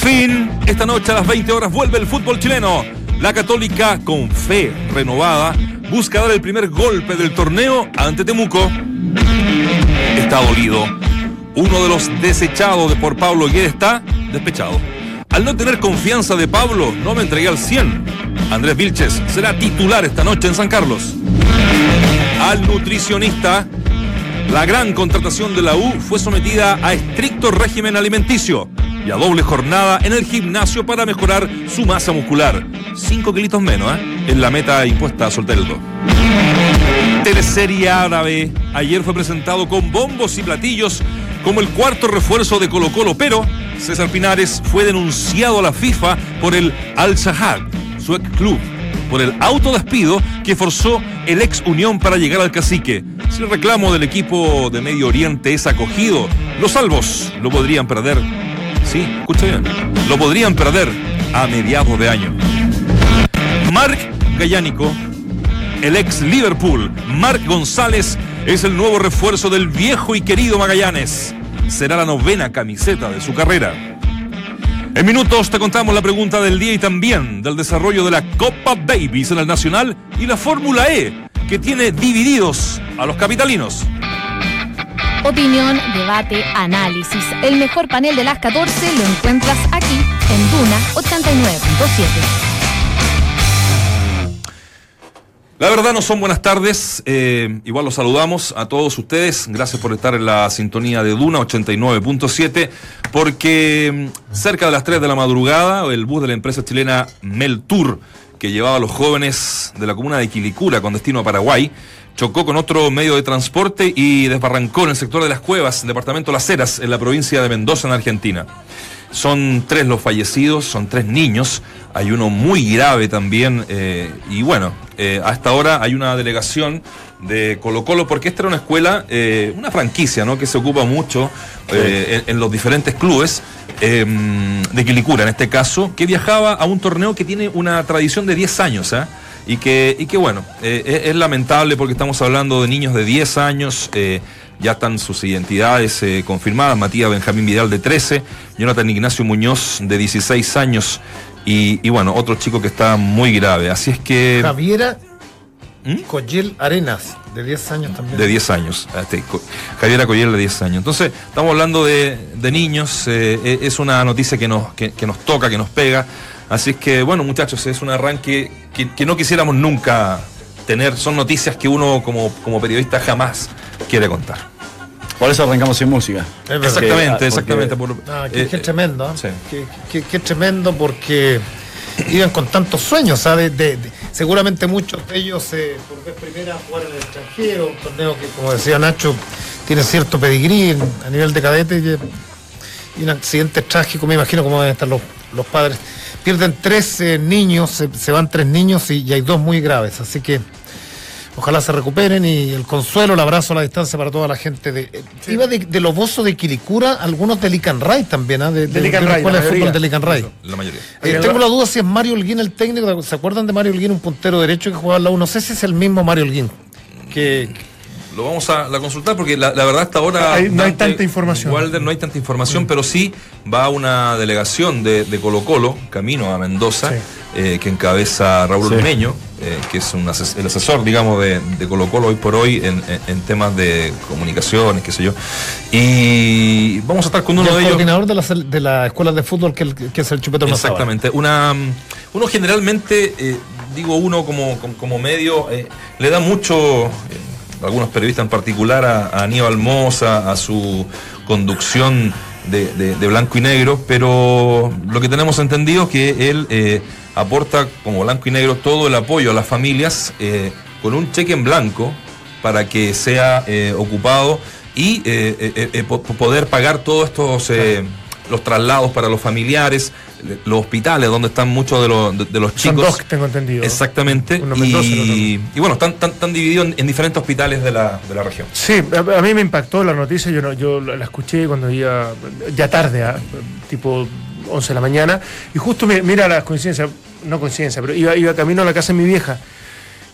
fin, esta noche a las 20 horas vuelve el fútbol chileno. La Católica, con fe renovada, busca dar el primer golpe del torneo ante Temuco. Está dolido. Uno de los desechados de por Pablo Guedes está despechado. Al no tener confianza de Pablo, no me entregué al 100. Andrés Vilches será titular esta noche en San Carlos. Al nutricionista, la gran contratación de la U fue sometida a estricto régimen alimenticio y a doble jornada en el gimnasio para mejorar su masa muscular. 5 kilitos menos, ¿eh? En la meta impuesta a Solterdo. Teleserie árabe. Ayer fue presentado con bombos y platillos como el cuarto refuerzo de Colo Colo, pero César Pinares fue denunciado a la FIFA por el Al-Shahad, su ex club, por el autodespido que forzó el ex Unión para llegar al cacique. Si el reclamo del equipo de Medio Oriente es acogido, los salvos lo podrían perder. Sí, escucha bien. Lo podrían perder a mediados de año. Marc Gallánico, el ex Liverpool, Marc González, es el nuevo refuerzo del viejo y querido Magallanes. Será la novena camiseta de su carrera. En minutos te contamos la pregunta del día y también del desarrollo de la Copa Davis en el Nacional y la Fórmula E, que tiene divididos a los capitalinos. Opinión, debate, análisis. El mejor panel de las 14 lo encuentras aquí en Duna 89.7. La verdad no son buenas tardes, eh, igual los saludamos a todos ustedes, gracias por estar en la sintonía de Duna 89.7, porque mm, cerca de las 3 de la madrugada el bus de la empresa chilena Meltour, que llevaba a los jóvenes de la comuna de Quilicura con destino a Paraguay, chocó con otro medio de transporte y desbarrancó en el sector de las cuevas, departamento Las Heras, en la provincia de Mendoza, en Argentina. Son tres los fallecidos, son tres niños, hay uno muy grave también, eh, y bueno, eh, hasta ahora hay una delegación de Colo Colo, porque esta era una escuela, eh, una franquicia, ¿no? Que se ocupa mucho en, en, los diferentes clubes de Quilicura, en este caso, que viajaba a un torneo que tiene una tradición de 10 años, ¿eh? Y que, y que bueno, es, es, lamentable porque estamos hablando de niños de 10 años, ya están sus identidades eh, confirmadas, Matías Benjamín Vidal de 13, Jonathan Ignacio Muñoz de 16 años y, y bueno, otro chico que está muy grave. Así es que... Javiera ¿Mm? Coyel Arenas, de 10 años también. De 10 años, este, Javiera Coyel de 10 años. Entonces, estamos hablando de, de niños, eh, es una noticia que nos, que, que, nos toca, que nos pega. Así es que, bueno, muchachos, es un arranque que, que no quisiéramos nunca tener, son noticias que uno como, como periodista jamás quiere contar. Por eso arrancamos sin música. Exactamente, porque, exactamente. Porque, ah, qué, eh, tremendo. ¿eh? Sí. Qué, qué, qué, tremendo porque iban con tantos sueños, ¿sabes? De, de, seguramente muchos de ellos eh, por vez primera jugar en el extranjero, un torneo que, como decía Nacho, tiene cierto pedigrí a nivel de cadete y, un accidente trágico, me imagino cómo deben estar los, los padres. Pierden tres eh, niños, se, van tres niños y hay dos muy graves, así que ojalá se recuperen y el consuelo, el abrazo a la distancia para toda la gente de sí. iba de, de Loboso de Quilicura, algunos de Licanray también, ¿eh? de, de, de, Lican la escuela de fútbol de Licanray. La mayoría. Eh, tengo la duda si es Mario Holguín el técnico, ¿se acuerdan de Mario Holguín, un puntero derecho que jugaba en la U? No sé si es el mismo Mario Holguín. Que, lo vamos a la consultar porque la, la, verdad hasta ahora hay, no hay tanta información Walder, no hay tanta información sí. pero sí va una delegación de, de Colo Colo camino a Mendoza sí. Eh, que encabeza Raúl sí. Eh, que es un ases el asesor digamos de, de, Colo Colo hoy por hoy en, en, en, temas de comunicaciones qué sé yo. Y vamos a estar con uno el de ellos. coordinador de la, de la escuela de fútbol que, el, que es el Chupetón exactamente. Una uno generalmente eh, digo uno como, como, como medio le da mucho algunos periodistas en particular, a, a Aníbal Mosa, a su conducción de, blanco y negro, pero lo que tenemos entendido es que él eh, aporta como blanco y negro todo el apoyo a las familias eh, con un cheque en blanco para que sea eh, ocupado y poder pagar todos estos. Los traslados para los familiares, los hospitales donde están muchos de, los, de, de los chicos. Son dos tengo entendido. Exactamente. Uno y, Mendoza, y, bueno, están, están, están divididos en, en, diferentes hospitales de la, de la región. Sí, a, a, mí me impactó la noticia, yo, no, yo la escuché cuando iba ya tarde, ¿eh? tipo 11 de la mañana, y justo me, mira la coincidencia, no coincidencia, pero iba, iba camino a la casa de mi vieja.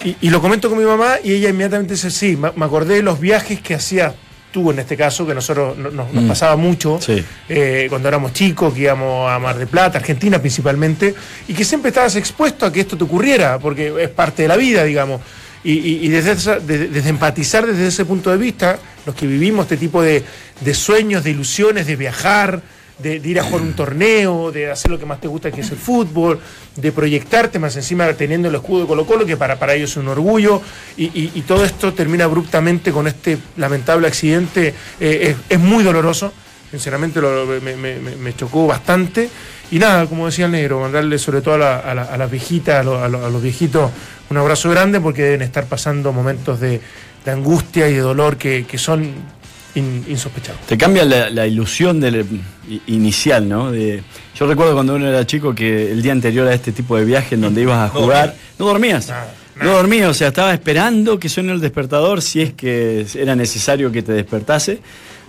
Y, y, lo comento con mi mamá y ella inmediatamente dice, sí, me acordé de los viajes que hacía tú en este caso, que nosotros nos mm. pasaba mucho eh, cuando éramos chicos, que íbamos a Mar de Plata, Argentina principalmente, y que siempre estabas expuesto a que esto te ocurriera, porque es parte de la vida, digamos. Y, desde, desde, empatizar desde ese punto de vista, los que vivimos este tipo de, de sueños, de ilusiones, de viajar, de, ir a jugar un torneo, de hacer lo que más te gusta que es el fútbol, de proyectarte más encima teniendo el escudo de Colo Colo, que para, para ellos es un orgullo, y, todo esto termina abruptamente con este lamentable accidente, eh, es, muy doloroso, sinceramente me, chocó bastante, y nada, como decía el negro, mandarle sobre todo a, las viejitas, a, los viejitos, un abrazo grande porque deben estar pasando momentos de, angustia y de dolor que, que son insospechado. Te cambia la, ilusión del, inicial, ¿no? De, yo recuerdo cuando uno era chico que el día anterior a este tipo de viaje en donde ibas a jugar, no, dormías. No dormías, o sea, estaba esperando que suene el despertador si es que era necesario que te despertase.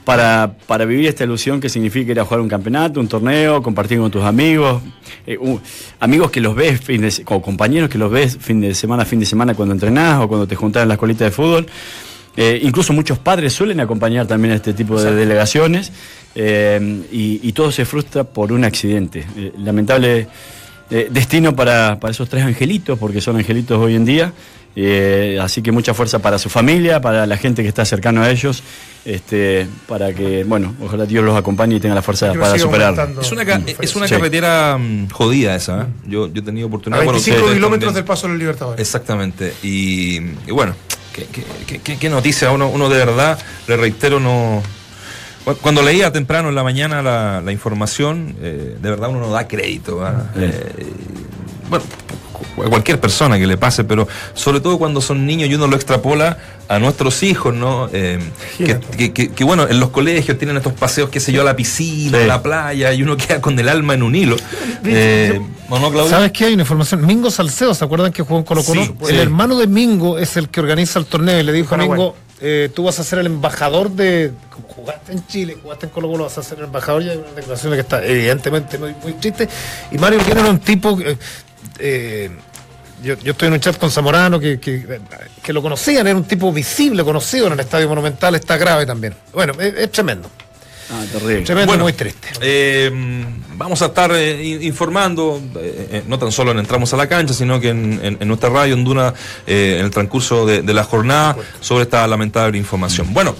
Para, para, vivir esta ilusión que significa ir a jugar un campeonato, un torneo, compartir con tus amigos, eh, amigos que los ves, fin de, o compañeros que los ves fin de semana, fin de semana cuando entrenás o cuando te juntás en la escuelita de fútbol. Eh, incluso muchos padres suelen acompañar también a este tipo de delegaciones eh, y, todo se frustra por un accidente. Eh, lamentable destino para, esos tres angelitos, porque son angelitos hoy en día. así que mucha fuerza para su familia, para la gente que está cercano a ellos, este, para que, bueno, ojalá Dios los acompañe y tenga la fuerza para superarlo. Es una, es una carretera mm, jodida esa. Yo, yo he tenido oportunidad. A 25 kilómetros del paso de los Libertadores. Exactamente. y bueno, qué, noticia, uno, uno de verdad, le reitero, no... Cuando leía temprano en la mañana la, información, eh, de verdad uno no da crédito. Eh, bueno, cualquier persona que le pase, pero sobre todo cuando son niños y uno lo extrapola a nuestros hijos, ¿no? Eh, que, bueno, en los colegios tienen estos paseos, qué sé yo, a la piscina, a la playa, y uno queda con el alma en un hilo. Eh, ¿Sabes qué? Hay una información. Mingo Salcedo, ¿se acuerdan que jugó en Colo Colo? el hermano de Mingo es el que organiza el torneo y le dijo a Mingo, eh, tú vas a ser el embajador de... Jugaste en Chile, jugaste en Colo Colo, vas a ser el embajador y hay una declaración que está evidentemente muy, muy triste. Y Mario tiene un tipo... Eh, yo, estoy en un chat con Zamorano que, que, lo conocían, era un tipo visible, conocido en el Estadio Monumental, está grave también. Bueno, es, tremendo. Ah, terrible. Tremendo, muy triste. Eh, vamos a estar eh, informando, no tan solo en Entramos a la Cancha, sino que en, nuestra radio en Duna, en el transcurso de, la jornada, sobre esta lamentable información. Bueno,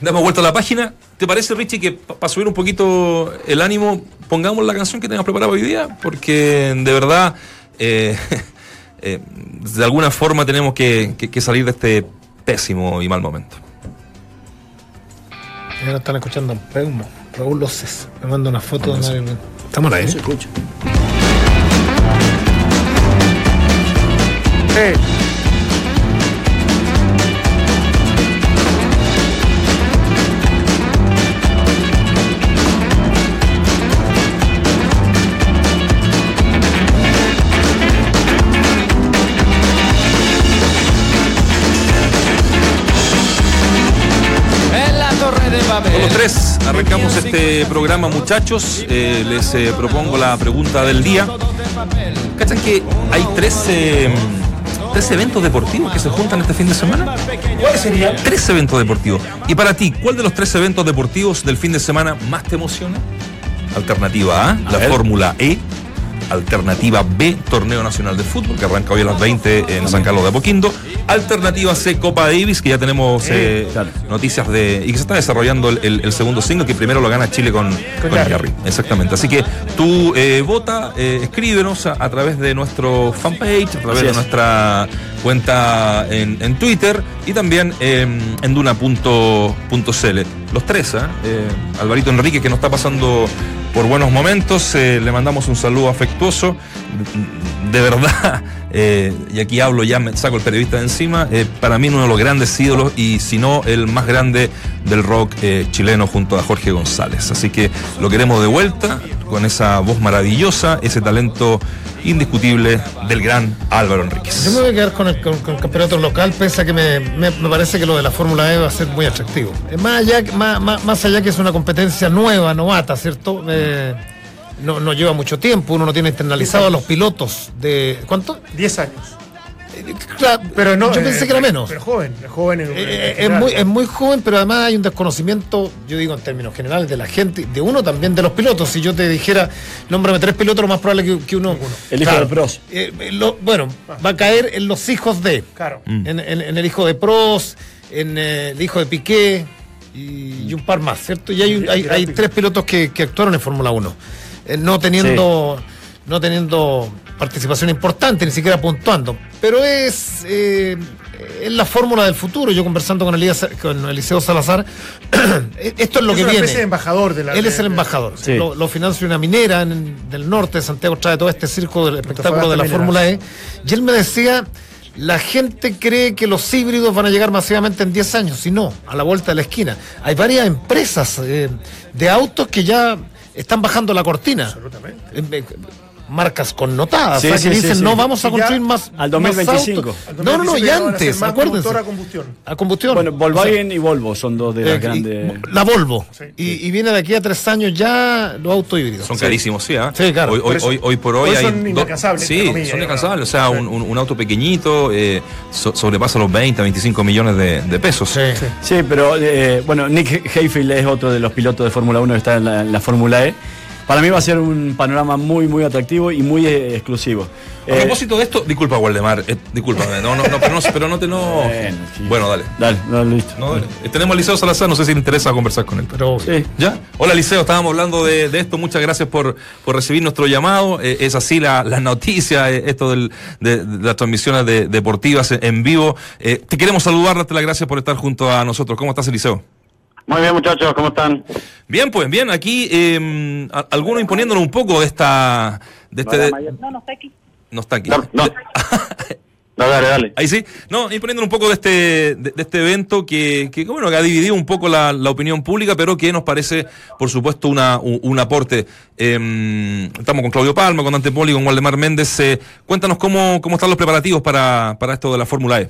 damos vuelta a la página. ¿Te parece, Richie, que para subir un poquito el ánimo, pongamos la canción que tengas preparada hoy día? Porque de verdad eh, eh, de alguna forma tenemos que, salir de este pésimo y mal momento. Ahora están escuchando Peumo, Raúl Loces. Me manda una foto de Estamos ahí. Se escucha. arrancamos este programa, muchachos. Eh, les eh, propongo la pregunta del día. ¿Cachan que hay tres, eh, tres eventos deportivos que se juntan este fin de semana? ¿Cuáles serían? Tres eventos deportivos. Y para ti, ¿cuál de los tres eventos deportivos del fin de semana más te emociona? Alternativa A, la Fórmula E. Alternativa B, Torneo Nacional de Fútbol, que arranca hoy a las 20 en San Carlos de Apoquindo. Alternativa C, Copa Davis, que ya tenemos eh, noticias de. y que se está desarrollando el, segundo single, que primero lo gana Chile con, con, Exactamente. Así que tú eh, vota, eh, escríbenos a, través de nuestro fanpage, a través de nuestra cuenta en, Twitter y también en duna.cl. Los tres, Alvarito Enrique, que nos está pasando por buenos momentos. Eh, le mandamos un saludo afectuoso. De verdad, eh, y aquí hablo, ya me saco el periodista de encima. Eh, para mí, uno de los grandes ídolos y si no, el más grande del rock chileno junto a Jorge González. Así que lo queremos de vuelta con esa voz maravillosa, ese talento indiscutible del gran Álvaro Enríquez. Yo me voy a quedar con el, campeonato local, pese a que me, parece que lo de la Fórmula E va a ser muy atractivo. Más allá, más, más, allá que es una competencia nueva, novata, ¿cierto? No, no lleva mucho tiempo, uno no tiene internalizado a los pilotos de... ¿Cuánto? Diez años. pero no, yo pensé que era menos. Pero joven, joven. es, muy, es muy joven, pero además hay un desconocimiento, yo digo en términos generales, de la gente, de uno también de los pilotos. Si yo te dijera, nómbrame tres pilotos, lo más probable que, uno. El hijo de Pros. bueno, va a caer en los hijos de. Claro. En, el hijo de Pros, en el hijo de Piqué y, un par más, ¿cierto? Y hay, hay, tres pilotos que, actuaron en Fórmula 1, no teniendo. No teniendo participación importante, ni siquiera puntuando. Pero es, eh, es la fórmula del futuro. Yo conversando con, Elías, con Eliseo Salazar, esto es lo que viene. Es embajador de la. Él es el embajador. Lo, financia una minera en, del norte de Santiago, trae todo este circo del espectáculo de la Fórmula E. Y él me decía. La gente cree que los híbridos van a llegar masivamente en 10 años, y no, a la vuelta de la esquina. Hay varias empresas eh, de autos que ya están bajando la cortina. Absolutamente. Eh, marcas connotadas, o sea, que dicen, no vamos a construir más al 2025. no, no, no, y antes, acuérdense. A combustión. A combustión. Bueno, Volkswagen y Volvo son dos de las eh, grandes. La Volvo. y, viene de aquí a tres años ya los autos híbridos. Son carísimos, sí, ¿eh? Sí, claro. Hoy, hoy, hoy, por hoy, hay. Son inalcanzables. Sí, son inalcanzables. O sea, un, un, auto pequeñito eh, sobrepasa los 20, 25 millones de, de pesos. Sí, sí. pero eh, bueno, Nick Hayfield es otro de los pilotos de Fórmula 1 que está en la Fórmula E para mí va a ser un panorama muy, muy atractivo y muy eh, exclusivo. A eh, propósito de esto, disculpa, Waldemar, eh, disculpa, no, no, no, pero no, pero no te no. Bueno, dale. Dale, dale, listo. Tenemos a Liceo Salazar, no sé si le interesa conversar con él. Pero, sí. ¿Ya? Hola, Liceo, estábamos hablando de, esto. Muchas gracias por, por recibir nuestro llamado. es así la, la noticia, esto del, de, las transmisiones deportivas en vivo. te queremos saludar, darte las gracias por estar junto a nosotros. ¿Cómo estás, Eliseo? Muy bien, muchachos, ¿cómo están? Bien, pues bien, aquí eh, algunos imponiéndonos un poco de esta... De este, no, no está aquí. No está aquí. No, no. dale, dale. Ahí sí. No, imponiendo un poco de este, de, este evento que, que, bueno, que ha dividido un poco la, la, opinión pública, pero que nos parece, por supuesto, una, un, aporte. Eh, estamos con Claudio Palma, con Dante Poli, con Waldemar Méndez. Eh, cuéntanos cómo, cómo están los preparativos para, para esto de la Fórmula E.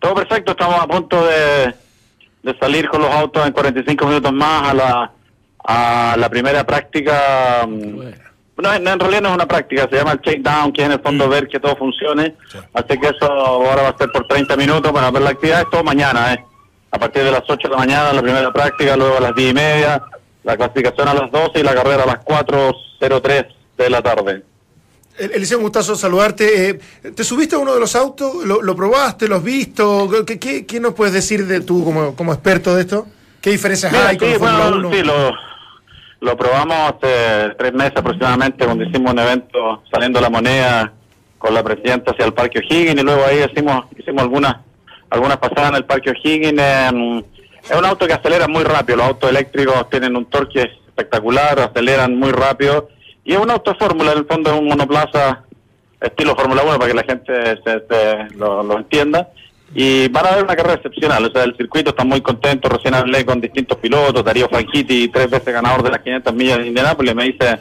Todo perfecto, estamos a punto de de salir con los autos en 45 minutos más a la, a la primera práctica. Mm, no, en realidad no es una práctica, se llama el check-down, que es en el fondo mm. ver que todo funcione. Así que eso ahora va a ser por 30 minutos para ver la actividad. Esto mañana, ¿eh? A partir de las 8 de la mañana, la primera práctica, luego a las 10 y media, la clasificación a las 12 y la carrera a las 4.03 de la tarde. Eliseo, un gustazo saludarte. Eh, ¿Te subiste a uno de los autos? ¿Lo, probaste? ¿Lo has visto? ¿Qué, qué, nos puedes decir de tú como, como experto de esto? ¿Qué diferencias hay con sí, bueno, Sí, lo, lo probamos hace tres meses aproximadamente cuando hicimos un evento saliendo la moneda con la presidenta hacia el Parque O'Higgins y luego ahí hicimos, hicimos algunas, algunas pasadas en el Parque O'Higgins. es un auto que acelera muy rápido. Los autos eléctricos tienen un torque espectacular, aceleran muy rápido y es una autofórmula, en el fondo es un monoplaza estilo Fórmula 1 para que la gente se, lo, entienda. Y van a ver una carrera excepcional, o sea, el circuito está muy contento, recién hablé con distintos pilotos, Darío Franchitti, tres veces ganador de las 500 millas de Indianápolis, me dice,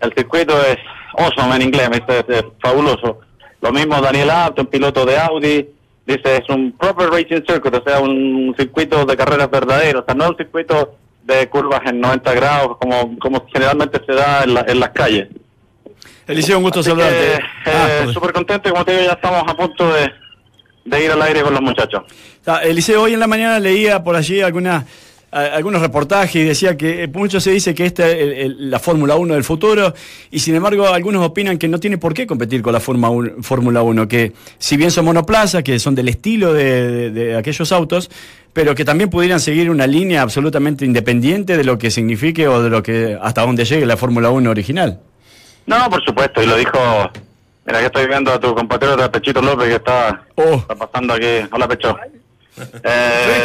el circuito es awesome en inglés, me dice, es, fabuloso. Lo mismo Daniel un piloto de Audi, dice, es un proper racing circuit, o sea, un circuito de carreras verdadero, no un circuito de curvas en 90 grados, como, como generalmente se da en, en las calles. Eliseo, un gusto saludarte. Eh, ah, Súper contento, como te digo, ya estamos a punto de, de ir al aire con los muchachos. Eliseo, hoy en la mañana leía por allí alguna algunos reportajes y decía que eh, mucho se dice que esta es la Fórmula 1 del futuro y sin embargo algunos opinan que no tiene por qué competir con la Fórmula 1, que si bien son monoplazas, que son del estilo de, aquellos autos, pero que también pudieran seguir una línea absolutamente independiente de lo que signifique o de lo que hasta donde llegue la Fórmula 1 original. No, por supuesto, y lo dijo, mira que estoy viendo a tu compatriota Pechito López que está, oh. está pasando aquí. Hola Pecho. Eh,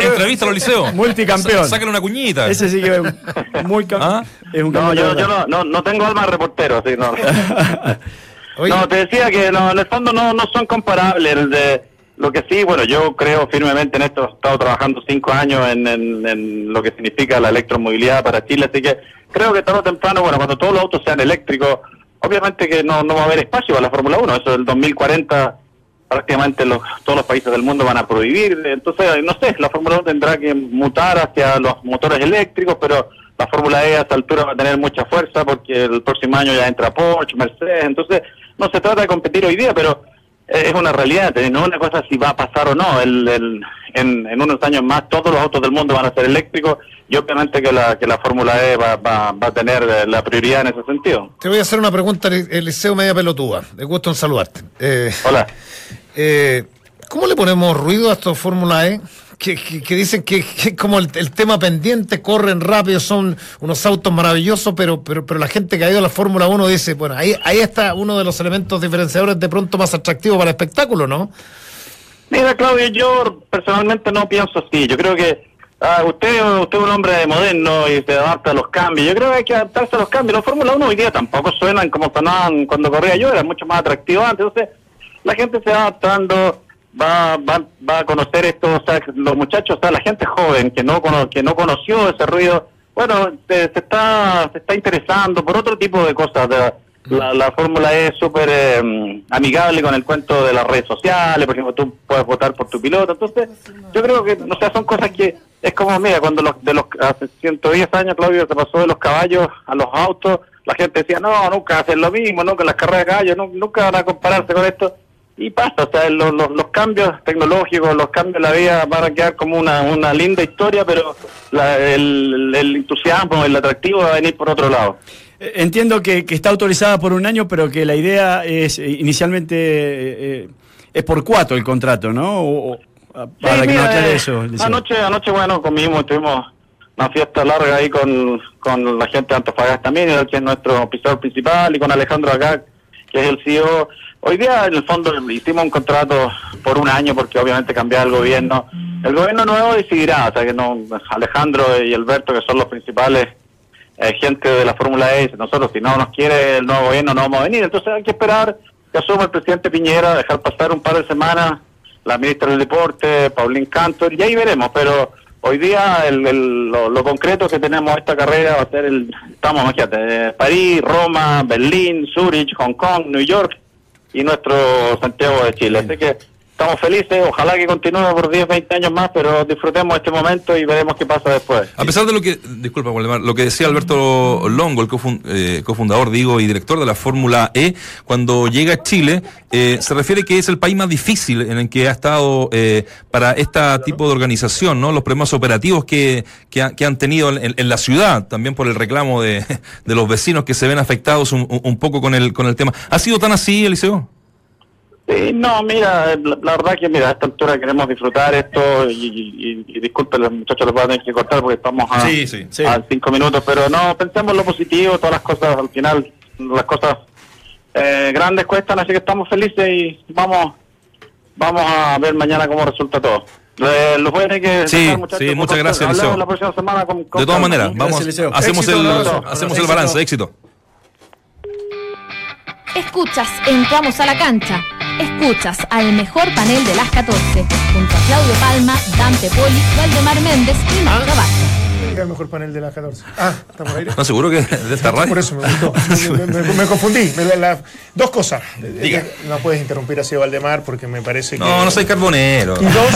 entrevista Liceo. Multicampeón. Sácale una cuñita. Ese sí que es muy ¿Ah? No, yo, no, no, tengo alma de reportero, sí, no. no, te decía que no, en el fondo no, no son comparables. De, lo que sí, bueno, yo creo firmemente en esto. He estado trabajando cinco años en, en, lo que significa la electromovilidad para Chile, así que creo que tarde o temprano, bueno, cuando todos los autos sean eléctricos, obviamente que no, no va a haber espacio para la Fórmula 1. Eso del 2040 prácticamente los, todos los países del mundo van a prohibir. Entonces, no sé, la Fórmula 1 tendrá que mutar hacia los motores eléctricos, pero la Fórmula E a esta altura va a tener mucha fuerza porque el próximo año ya entra Porsche, Mercedes. Entonces, no se trata de competir hoy día, pero es una realidad, no es una cosa si va a pasar o no. El, en, unos años más todos los autos del mundo van a ser eléctricos y obviamente que la, que la Fórmula E va, va, va, a tener eh, la prioridad en ese sentido. Te voy a hacer una pregunta, Eliseo Media Pelotuda. Me gusto en saludarte. Eh, Hola. Eh, ¿Cómo le ponemos ruido a esto Fórmula E? que, dicen que, como el, tema pendiente, corren rápido, son unos autos maravillosos, pero, pero, pero la gente que ha ido a la Fórmula 1 dice, bueno, ahí, ahí está uno de los elementos diferenciadores de pronto más atractivos para el espectáculo, ¿no? Mira, Claudio, yo personalmente no pienso así. Yo creo que ah, usted, usted es un hombre moderno y se adapta a los cambios. Yo creo que hay que adaptarse a los cambios. La Fórmula 1 hoy día tampoco suenan como sonaban cuando corría yo, era mucho más atractivo antes. Entonces, la gente se va adaptando va, va, va a conocer esto, o sea, los muchachos, o sea, la gente joven que no, que no conoció ese ruido, bueno, se, está, se está interesando por otro tipo de cosas. la, la fórmula es súper eh, amigable con el cuento de las redes sociales, por ejemplo, tú puedes votar por tu piloto. Entonces, yo creo que, o sea, son cosas que es como, mira, cuando los, de los hace 110 años, Claudio, se pasó de los caballos a los autos, la gente decía, no, nunca hacen lo mismo, que las carreras de caballos, nunca van a compararse con esto y pasa, o sea, los, los, cambios tecnológicos, los cambios de la vida van a quedar como una, una linda historia, pero el, el, entusiasmo, el atractivo va a venir por otro lado. Eh, entiendo que, que, está autorizada por un año, pero que la idea es eh, inicialmente eh, es por cuatro el contrato, ¿no? Para que no eso. Anoche, anoche, bueno, comimos, tuvimos una fiesta larga ahí con, con la gente de Antofagasta también, que es nuestro pisador principal, y con Alejandro acá, que es el CEO Hoy día, en el fondo, hicimos un contrato por un año porque obviamente cambia el gobierno. El gobierno nuevo decidirá, o sea que no Alejandro y Alberto, que son los principales eh, gente de la Fórmula E, nosotros si no nos quiere el nuevo gobierno no vamos a venir. Entonces hay que esperar que asuma el presidente Piñera, dejar pasar un par de semanas la ministra del Deporte, Paulín Cantor, y ahí veremos. Pero hoy día el, lo, concreto que tenemos esta carrera va a ser el, estamos, imagínate, París, Roma, Berlín, Zurich, Hong Kong, New York y nuestro Santiago de Chile. Así que estamos felices, ojalá que continúe por 10, 20 años más, pero disfrutemos este momento y veremos qué pasa después. A pesar de lo que, disculpa, lo que decía Alberto Longo, el eh, cofundador, digo, y director de la Fórmula E, cuando llega a Chile, eh, se refiere que es el país más difícil en el que ha estado eh, para este tipo de organización, ¿no? Los problemas operativos que, que, han tenido en, la ciudad, también por el reclamo de, de los vecinos que se ven afectados un, un poco con el, con el tema. ¿Ha sido tan así, Eliseo? Sí, no, mira, la, verdad que mira, a esta altura queremos disfrutar esto y, y, disculpen los muchachos, lo van a tener que cortar porque estamos a, cinco minutos, pero no, pensemos lo positivo, todas las cosas, al final, las cosas eh, grandes cuestan, así que estamos felices y vamos vamos a ver mañana cómo resulta todo. Eh, los voy a tener que sí, sí, muchas gracias, La próxima semana con, De todas maneras, vamos, hacemos, el, hacemos el balance, éxito. Escuchas, entramos a la cancha Escuchas al mejor panel de las 14, junto a Claudio Palma, Dante Poli, Valdemar Méndez y Marco Vázquez el mejor panel de las 14. Ah, ¿estamos aire? No, seguro que de esta radio. Por eso me gustó. me, confundí. dos cosas. Diga. No puedes interrumpir así a Valdemar porque me parece que. No, no soy carbonero. Y dos,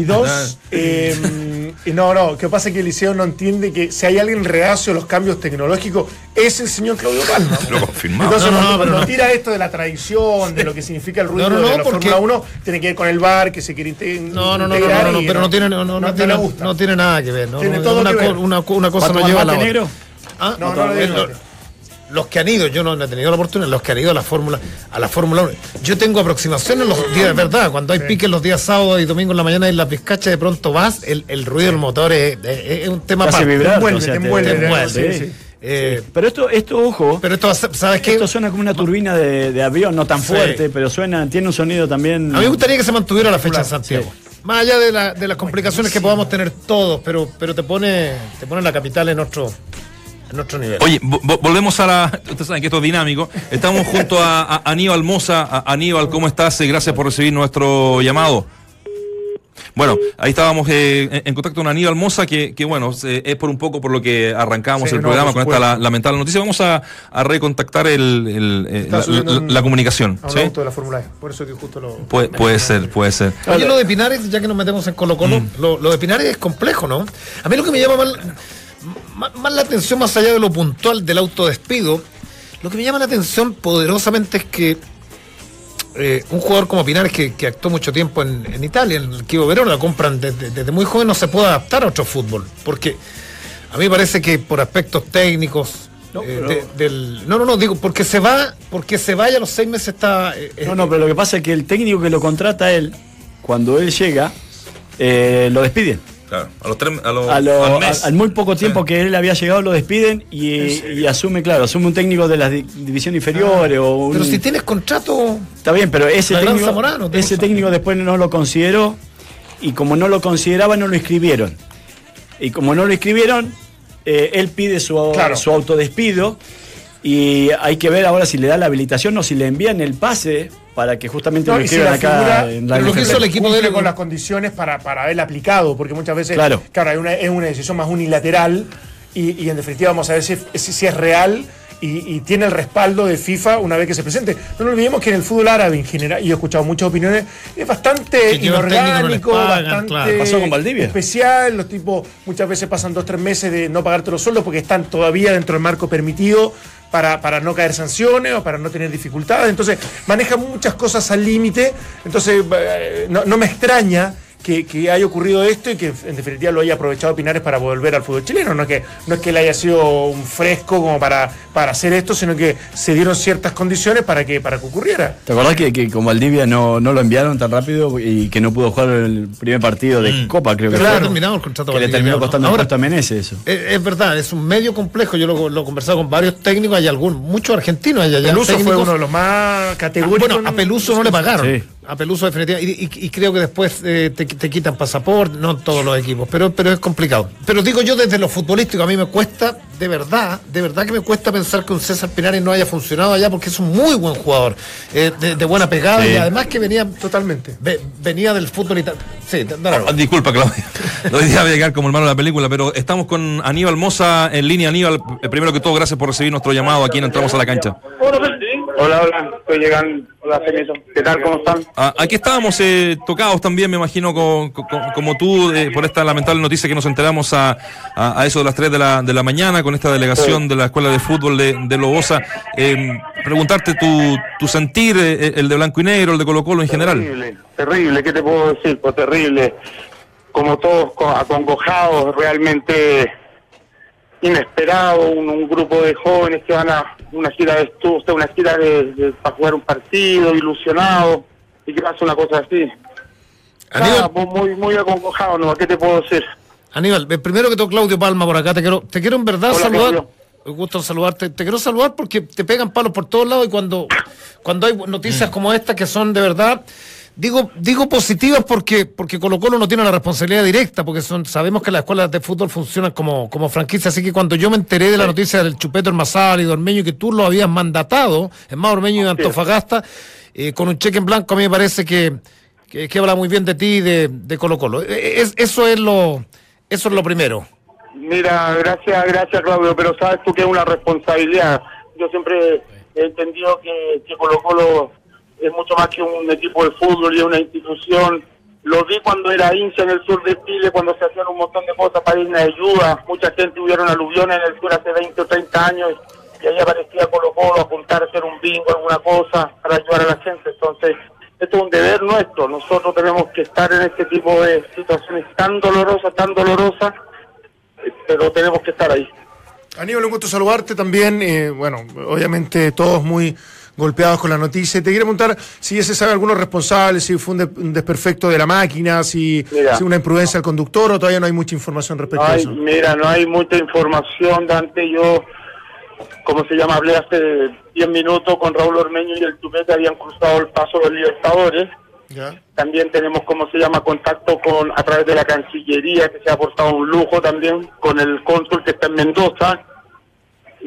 y dos eh, y no, no, que pasa que Eliseo no entiende que si hay alguien reacio a los cambios tecnológicos, es el señor Claudio Palma. Lo confirmamos. Entonces, no, no, tira esto de la tradición, de lo que significa el ruido de la Fórmula 1, tiene que ver con el bar, que se quiere integrar. No, no, no, no, pero no tiene, no, no, no, tiene, no tiene nada que ver. tiene todo una, que ver. Una, una, cosa no lleva a la otra. ¿Ah? No, no, no, los que han ido, yo no, he tenido la oportunidad, los que han ido a la Fórmula a la Fórmula 1. Yo tengo aproximaciones los días, de verdad, cuando hay piques los días sábados y domingo en la mañana y la pizcacha de pronto vas, el, el ruido del motor es, es, un tema para te envuelve, te envuelve, eh, pero esto, esto, ojo. Pero esto, ¿sabes qué? Esto suena como una turbina de, de avión, no tan fuerte, pero suena, tiene un sonido también. A mí me gustaría que se mantuviera la fecha en Santiago. Más allá de, la, de las complicaciones que podamos tener todos, pero, pero te pone, te pone la capital en otro, otro nivel. Oye, volvemos a la. Ustedes saben que esto es dinámico. Estamos junto a, Aníbal Moza. Aníbal, ¿cómo estás? Gracias por recibir nuestro llamado. Bueno, ahí estábamos eh, en contacto con Aníbal Moza, que, que bueno, es por un poco por lo que arrancamos el programa con esta lamentable noticia. Vamos a, recontactar el, eh, la, comunicación. A ¿sí? de la Fórmula E, por eso que justo lo... puede ser, puede ser. Oye, lo de Pinares, ya que nos metemos en Colo Colo, mm. lo, lo, de Pinares es complejo, ¿no? A mí lo que me llama mal más, la atención, más allá de lo puntual del autodespido, lo que me llama la atención poderosamente es que eh, un jugador como Pinares que, actuó mucho tiempo en, Italia, en el Kibo Verona, lo compran desde, muy joven, no se puede adaptar a otro fútbol. Porque a mí me parece que por aspectos técnicos. No, eh, del, no, no, no, digo, porque se va, porque se vaya a los seis meses está. Eh, no, no, pero lo que pasa es que el técnico que lo contrata él, cuando él llega, lo despiden. Claro, a los, tres, a al, muy poco tiempo que él había llegado lo despiden y, asume, claro, asume un técnico de la división inferior o Pero si tienes contrato. Está bien, pero ese técnico, ese técnico después no lo consideró y como no lo consideraba no lo inscribieron. Y como no lo inscribieron, eh, él pide su, su autodespido y hay que ver ahora si le da la habilitación o si le envían el pase para que justamente lo escriban acá en la lo que hizo el equipo de él con las condiciones para, para haberla aplicado, porque muchas veces claro, claro es una decisión más unilateral y, en definitiva vamos a ver si, si, es real y, tiene el respaldo de FIFA una vez que se presente. No nos olvidemos que en el fútbol árabe en general, y he escuchado muchas opiniones, es bastante inorgánico, bastante Pasó con Valdivia. especial. Los tipos muchas veces pasan dos o tres meses de no pagarte los sueldos porque están todavía dentro del marco permitido para, para no caer sanciones o para no tener dificultades. Entonces, maneja muchas cosas al límite. Entonces, eh, no, no me extraña que, haya ocurrido esto y que en definitiva lo haya aprovechado Pinares para volver al fútbol chileno. No es que, no es que él haya sido un fresco como para, para hacer esto, sino que se dieron ciertas condiciones para que, para que ocurriera. ¿Te acordás que, que con Valdivia no, no lo enviaron tan rápido y que no pudo jugar el primer partido de mm. Copa, creo que claro, terminado el contrato que le terminó costando Ahora, a Meneses eso. Es, verdad, es un medio complejo. Yo lo, lo he conversado con varios técnicos, hay algunos, muchos argentinos. Hay Peluso fue uno de los más categóricos. bueno, a Peluso no le pagaron. A Peluso definitivamente. Y, creo que después eh, te, quitan pasaporte, no todos los equipos, pero, pero es complicado. Pero digo yo desde lo futbolístico, a mí me cuesta, de verdad, de verdad que me cuesta pensar que un César Pinares no haya funcionado allá porque es un muy buen jugador, eh, de, buena pegada y además que venía totalmente, venía del fútbol italiano. Sí, ah, disculpa, Claudia. Hoy día voy a llegar como hermano de la película, pero estamos con Aníbal Moza en línea. Aníbal, eh, primero que todo, gracias por recibir nuestro llamado aquí en Entramos a la Cancha. Hola, hola, estoy llegando. Hola, ¿Qué tal? ¿Cómo están? Ah, aquí estábamos eh, tocados también, me imagino, como tú, eh, por esta lamentable noticia que nos enteramos a, eso de las 3 de la, de la mañana con esta delegación de la Escuela de Fútbol de, de Lobosa. Em, preguntarte tu, tu sentir, eh, el de blanco y negro, el de Colo Colo en general. Terrible, terrible, ¿qué te puedo decir? Pues terrible. Como todos acongojados, realmente inesperado, un, grupo de jóvenes que van a una gira de estudio, una gira de, para jugar un partido, ilusionado, y que pasa una cosa así. Aníbal, muy, muy acongojado, ¿no? ¿Qué te puedo decir? Aníbal, eh, primero que todo Claudio Palma por acá, te quiero, te quiero en verdad saludar. Me gusta saludarte. Te quiero saludar porque te pegan palos por todos lados y cuando, cuando hay noticias mm. como esta que son de verdad Digo, digo positivas porque, porque Colo Colo no tiene la responsabilidad directa, porque son, sabemos que las escuelas de fútbol funcionan como, como franquicia, así que cuando yo me enteré de la noticia del Chupeto, el Mazal y Dormeño, que tú lo habías mandatado, en más Dormeño y Antofagasta, eh, con un cheque en blanco, a mí me parece que, que, habla muy bien de ti y de, de Colo Colo. Eh, es, eso es lo, eso es lo primero. Mira, gracias, gracias Claudio, pero sabes tú que es una responsabilidad. Yo siempre he entendido que, que Colo Colo es mucho más que un equipo de fútbol y una institución. Lo vi cuando era hincha en el sur de Chile, cuando se hacían un montón de cosas para irme de ayuda. Mucha gente hubieron aluviones en el sur hace 20 o 30 años y ahí aparecía Colo Colo a hacer un bingo, alguna cosa para ayudar a la gente. Entonces, esto es un deber nuestro. Nosotros tenemos que estar en este tipo de situaciones tan dolorosas, tan dolorosas, pero tenemos que estar ahí. Aníbal, un gusto saludarte también. Eh, bueno, obviamente todos muy golpeados con la noticia. Te quiero preguntar si ya se sabe algunos responsables, si fue un, desperfecto de la máquina, si, si, una imprudencia del conductor o todavía no hay mucha información respecto a eso. Mira, no hay mucha información, Dante. Yo, como se llama, hablé hace 10 minutos con Raúl Ormeño y el Tupete, habían cruzado el paso de los Libertadores. También tenemos, como se llama, contacto con a través de la Cancillería, que se ha aportado un lujo también, con el cónsul que está en Mendoza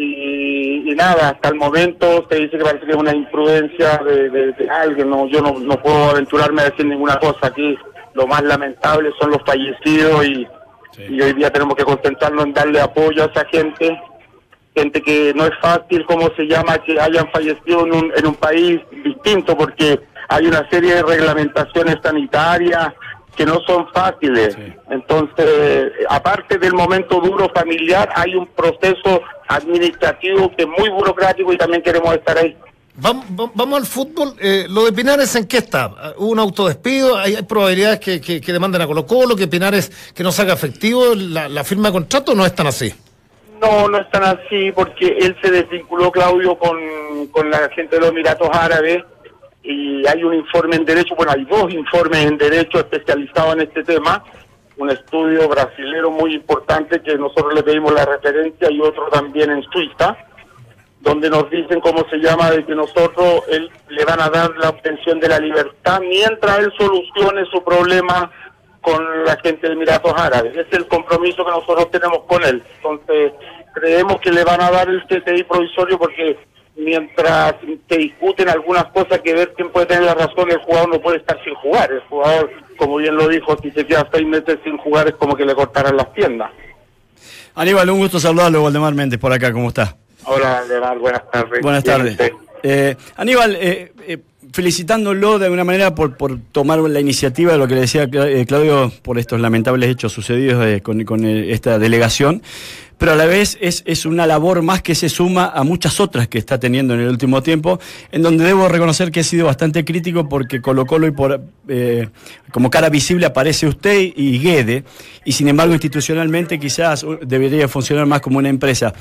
y, nada, hasta el momento se dice que parece que es una imprudencia de, alguien, no, yo no, no, puedo aventurarme a decir ninguna cosa aquí, lo más lamentable son los fallecidos y, hoy día tenemos que concentrarnos en darle apoyo a esa gente, gente que no es fácil, como se llama, que hayan fallecido en un, en un país distinto porque hay una serie de reglamentaciones sanitarias, que no son fáciles. Entonces, aparte del momento duro familiar, hay un proceso administrativo que es muy burocrático y también queremos estar ahí. Vamos, vamos al fútbol. Eh, lo de Pinares, ¿en qué está? ¿Hubo un autodespido? ¿Hay, probabilidades que, que, demanden a Colo Colo, que Pinares que no saca efectivo la, firma de contrato no es tan así? No, no es tan así porque él se desvinculó, Claudio, con, con la gente de los Emiratos Árabes y hay un informe en derecho, bueno, hay dos informes en derecho especializados en este tema, un estudio brasilero muy importante que nosotros le pedimos la referencia y otro también en Suiza, donde nos dicen cómo se llama de que nosotros él, le van a dar la obtención de la libertad mientras él solucione su problema con la gente de Emiratos Árabes. Ese es el compromiso que nosotros tenemos con él. Entonces, creemos que le van a dar el CTI provisorio porque mientras se discuten algunas cosas que ver quién puede tener la razón, el jugador no puede estar sin jugar. El jugador, como bien lo dijo, si se queda seis meses sin jugar es como que le cortaran las piernas. Aníbal, un gusto saludarlo, Waldemar Méndez, por acá, ¿cómo está? Hola, Waldemar, buenas tardes. Buenas tardes. Eh, Aníbal, eh, eh, felicitándolo de alguna manera por, por tomar la iniciativa de lo que le decía Claudio por estos lamentables hechos sucedidos con, con esta delegación pero a la vez es, es, una labor más que se suma a muchas otras que está teniendo en el último tiempo, en donde debo reconocer que he sido bastante crítico porque Colo Colo y por, eh, como cara visible aparece usted y Guede, y sin embargo institucionalmente quizás debería funcionar más como una empresa.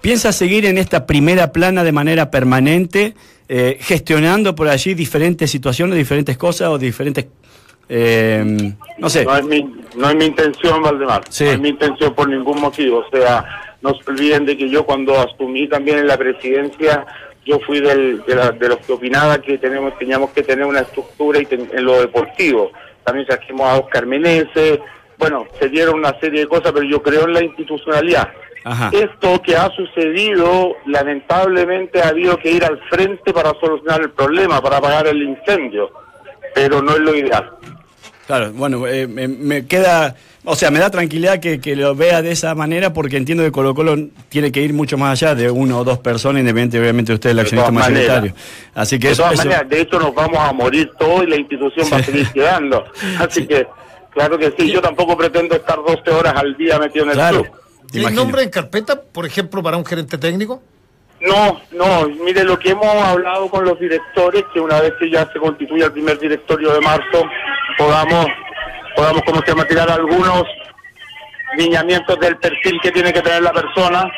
¿Piensa seguir en esta primera plana de manera permanente, eh, gestionando por allí diferentes situaciones, diferentes cosas o diferentes eh, no sé. No es, mi, no es mi intención, Valdemar. No es mi intención por ningún motivo. O sea, no se olviden de que yo cuando asumí también en la presidencia, yo fui del, de, los que opinaba que tenemos, teníamos que tener una estructura y en lo deportivo. También trajimos a Oscar Meneses. Bueno, se dieron una serie de cosas, pero yo creo en la institucionalidad. Esto que ha sucedido, lamentablemente ha habido que ir al frente para solucionar el problema, para apagar el incendio, pero no es lo ideal. Claro, bueno, eh, me, queda, o sea, me da tranquilidad que, lo vea de esa manera porque entiendo que Colo Colo tiene que ir mucho más allá de uno o dos personas, independientemente obviamente usted es el accionista mayoritario. Así que de eso, todas maneras, de hecho nos vamos a morir todos y la institución va a seguir quedando. Así que, claro que sí, yo tampoco pretendo estar 12 horas al día metido en el club. ¿Tiene nombre en carpeta, por ejemplo, para un gerente técnico? No, no, mire lo que hemos hablado con los directores, que una vez que ya se constituya el primer directorio de marzo, podamos, podamos como se llama, tirar algunos lineamientos del perfil que tiene que tener la persona,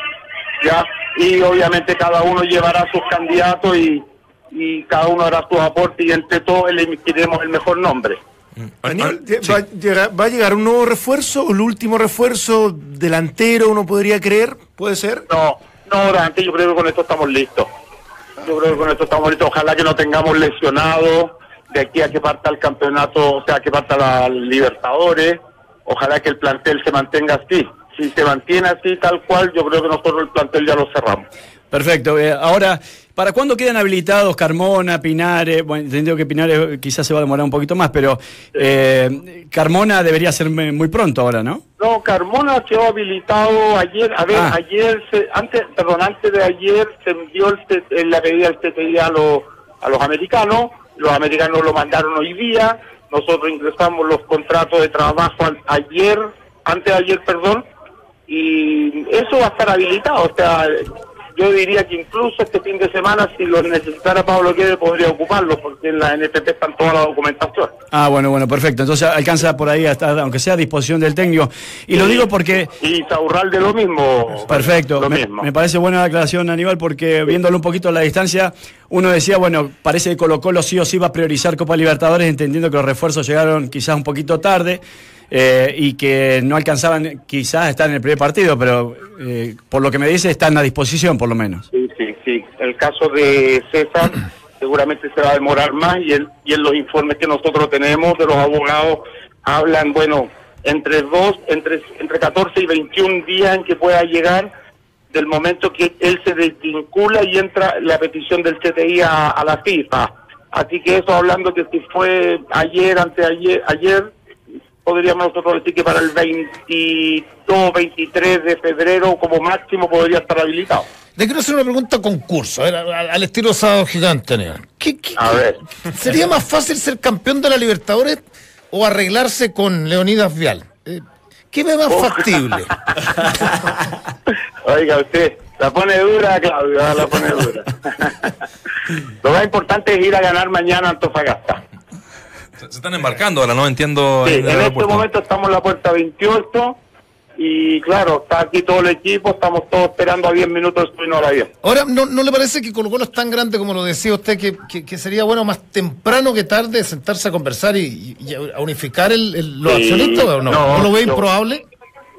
ya, y obviamente cada uno llevará sus candidatos y, y cada uno hará su aporte y entre todos elegiremos el mejor nombre. Mm. ¿va, a llegar, un nuevo refuerzo, el último refuerzo delantero, uno podría creer? ¿Puede ser? No, no, Dante, yo creo que con esto estamos listos. Yo creo que con esto estamos listos. Ojalá que no tengamos lesionados de aquí a que parta el campeonato, o sea, que parta la Libertadores. Ojalá que el plantel se mantenga así. Si se mantiene así, tal cual, yo creo que nosotros el plantel ya lo cerramos. Perfecto. Eh, ahora, ¿Para cuándo quedan habilitados Carmona, Pinares? Bueno, entiendo que Pinares quizás se va a demorar un poquito más, pero eh, Carmona debería ser muy pronto ahora, ¿no? No, Carmona quedó habilitado ayer. A ver, ah. ayer, antes, perdón, antes de ayer se envió el, la pedida del TTI a, los, a los americanos. Los americanos lo mandaron hoy día. Nosotros ingresamos los contratos de trabajo ayer, antes de ayer, perdón. Y eso va a estar habilitado. O sea, yo diría que incluso este fin de semana, si lo necesitara Pablo Quede, podría ocuparlo, porque en la NTT están toda la documentación. Ah, bueno, bueno, perfecto. Entonces alcanza por ahí, hasta, aunque sea a disposición del técnico. Y lo digo porque... Y de lo mismo. Perfecto. me, parece buena la aclaración, Aníbal, porque viéndolo un poquito a la distancia, uno decía, bueno, parece que Colo Colo sí o sí va a priorizar Copa Libertadores, entendiendo que los refuerzos llegaron quizás un poquito tarde. Eh, y que no alcanzaban quizás a estar en el primer partido, pero eh, por lo que me dice están a disposición por lo menos. Sí, sí, sí. El caso de César seguramente se va a demorar más y, el, y en los informes que nosotros tenemos de los abogados hablan, bueno, entre dos, entre, entre 14 y 21 días en que pueda llegar del momento que él se desvincula y entra la petición del CTI a, a la FIFA. Así que eso hablando que si fue ayer, anteayer, ayer, podríamos nosotros decir que para el 22, 23 de febrero como máximo podría estar habilitado. Le quiero hacer una pregunta concurso, al, estilo Sábado Gigante, ¿Qué, a ver. ¿Sería más fácil ser campeón de la Libertadores o arreglarse con Leonidas Vial? Eh, ¿Qué ve más factible? Oiga, usted la pone dura, Claudio, la pone dura. Lo más importante es ir a ganar mañana a Antofagasta. Se, están embarcando ahora, no entiendo. Sí, en, en este momento estamos en la puerta 28 y claro, está aquí todo el equipo, estamos todos esperando a 10 minutos de hora 10. Ahora, ¿no, ¿no le parece que Colo Colo es tan grande como lo decía usted, que, que, sería bueno más temprano que tarde sentarse a conversar y, a unificar el, los accionistas o no? ¿No, lo ve improbable?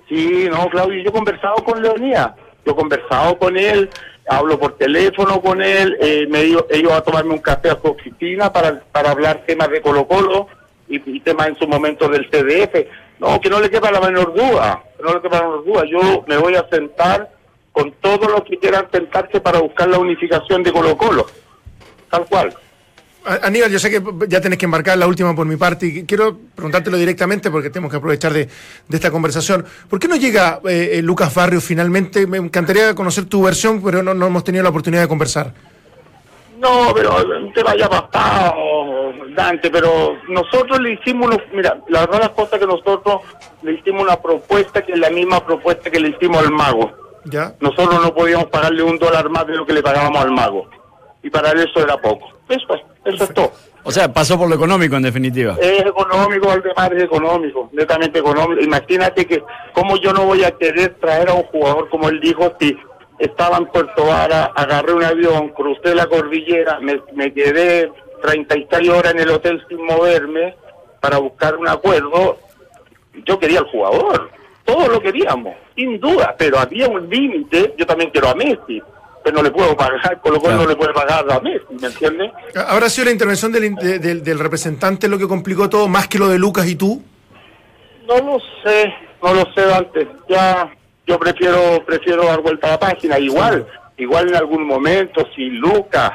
Sí, no, Claudio, yo he conversado con Leonía, yo he conversado con él, hablo por teléfono con él, eh, me dijo, ellos a tomarme un café a su oficina para, para hablar temas de Colo Colo y, temas en su momento del CDF no, que no le quepa la menor duda, no le quepa la menor duda. Yo me voy a sentar con todos los que quieran sentarse para buscar la unificación de Colo Colo, tal cual. Aníbal, yo sé que ya tenés que embarcar la última por mi parte y quiero preguntártelo directamente porque tenemos que aprovechar de, esta conversación. ¿Por qué no llega eh, eh, Lucas Barrio finalmente? Me encantaría conocer tu versión, pero no, no hemos tenido la oportunidad de conversar. No, pero te vaya pasado, Dante, pero nosotros le hicimos, mira, la verdad las cosas que nosotros le hicimos una propuesta que es la misma propuesta que le hicimos al mago. ¿Ya? Nosotros no podíamos pagarle un dólar más de lo que le pagábamos al mago. Y para eso era poco. Eso, eso es todo. O sea, pasó por lo económico en definitiva. Es económico, Aldemar es económico, netamente económico. Imagínate que cómo yo no voy a querer traer a un jugador como él dijo si estaba en Puerto Vara, agarré un avión, crucé la cordillera, me, quedé 36 horas en el hotel sin moverme para buscar un acuerdo. Yo quería al jugador, todos lo queríamos, sin duda, pero había un límite. Yo también quiero a Messi, pero no le puedo pagar, con lo cual no le puedo pagar a Messi, ¿me entiendes? ¿Habrá sido la intervención del, del representante lo que complicó todo, más que lo de Lucas y tú? No lo sé, no lo sé antes. Ya yo prefiero prefiero dar vuelta a la página. Igual, igual en algún momento, si Lucas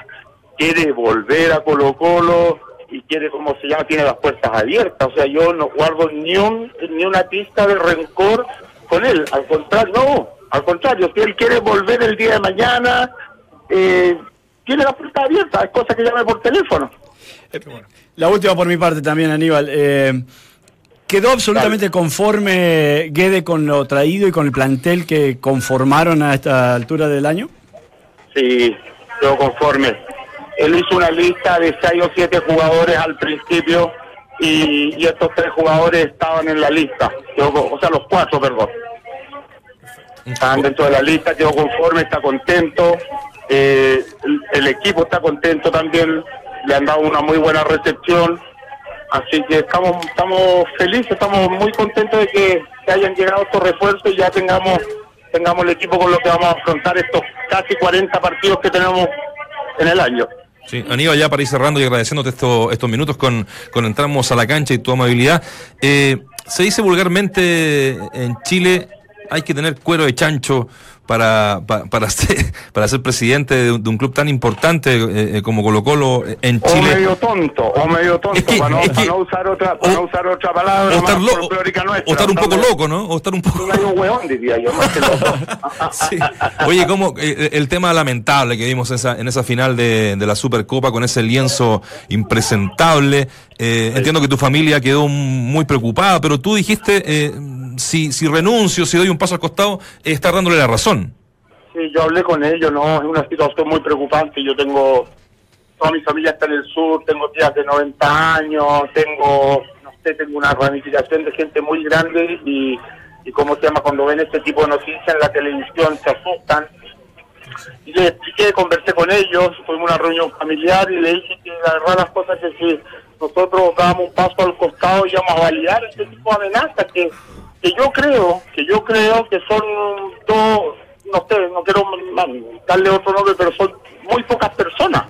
quiere volver a Colo Colo y quiere, como se llama, tiene las puertas abiertas. O sea, yo no guardo ni, un, ni una pista de rencor con él. Al contrario, no, al contrario, si él quiere volver el día de mañana, eh, tiene las puertas abiertas. Hay cosas que llame por teléfono. La última por mi parte también, Aníbal. Eh, ¿Quedó absolutamente conforme Guede con lo traído y con el plantel que conformaron a esta altura del año? Sí, quedó conforme. Él hizo una lista de seis o siete jugadores al principio y, estos tres jugadores estaban en la lista. o sea, los cuatro, perdón. Estaban dentro de la lista, quedó conforme, está contento. Eh, el equipo está contento también, le han dado una muy buena recepción Así que estamos, estamos felices, estamos muy contentos de que, hayan llegado estos refuerzos y ya tengamos, tengamos el equipo con lo que vamos a afrontar estos casi 40 partidos que tenemos en el año. Sí, Aníbal, ya para ir cerrando y agradeciéndote estos, estos minutos con, con entramos a la cancha y tu amabilidad. Eh, se dice vulgarmente en Chile hay que tener cuero de chancho para, para, ser, para ser presidente de, un club tan importante eh, eh, como Colo Colo en Chile. O medio tonto, o medio tonto, para, no, usar otra, para no usar otra palabra. O estar, o estar un poco loco, ¿no? O estar un poco... un hueón, diría yo, sí. Oye, como eh, el tema lamentable que vimos esa, en esa final de, de la Supercopa con ese lienzo impresentable. Entiendo que tu familia quedó muy preocupada, pero tú dijiste si, si renuncio, si doy un paso al costado, estar dándole la razón. Sí, yo hablé con ellos, ¿no? Es una situación muy preocupante. Yo tengo, toda mi familia está en el sur, tengo tías de 90 años, tengo, no sé, tengo una ramificación de gente muy grande y, y ¿cómo se llama? Cuando ven este tipo de noticias en la televisión se asustan. Y les expliqué, conversé con ellos, tuvimos una reunión familiar y le dije que la verdad las cosas que si nosotros dábamos un paso al costado y íbamos a validar este tipo de amenazas que que yo creo, que yo creo que son dos, no sé, no quiero darle otro nombre, pero son muy pocas personas.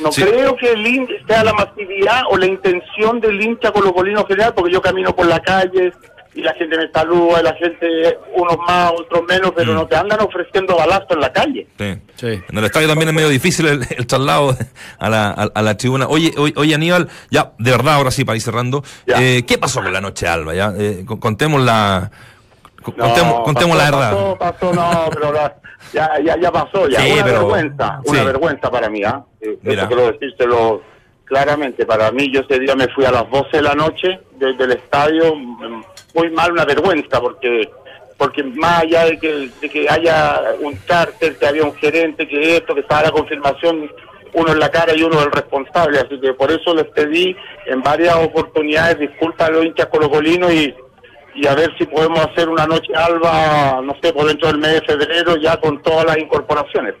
No creo que el sea la masividad o la intención del hincha colocolino general, porque yo camino por la calle, y la gente me saluda, y la gente, unos más, otros menos, pero mm. no te andan ofreciendo balazo en la calle. Sí, sí. En el estadio también es medio difícil el, el traslado a la, a, la tribuna. Oye, oye, Aníbal, ya, de verdad, ahora sí, para ir cerrando, eh, ¿qué pasó con la noche alba? Ya? Eh, contemos la... Contemos, la verdad. Pasó, no, pero ya, ya, ya pasó, ya. una vergüenza, una vergüenza para mí, ¿ah? ¿eh? Eso quiero decírselo claramente. Para mí, yo ese día me fui a las 12 de la noche desde el estadio muy mal, una vergüenza, porque porque más allá de que, de que haya un cártel, que había un gerente, que esto, que estaba la confirmación uno en la cara y uno el responsable, así que por eso les pedí en varias oportunidades disculpas a los hinchas colocolinos y, y a ver si podemos hacer una noche alba, no sé, por dentro del mes de febrero ya con todas las incorporaciones.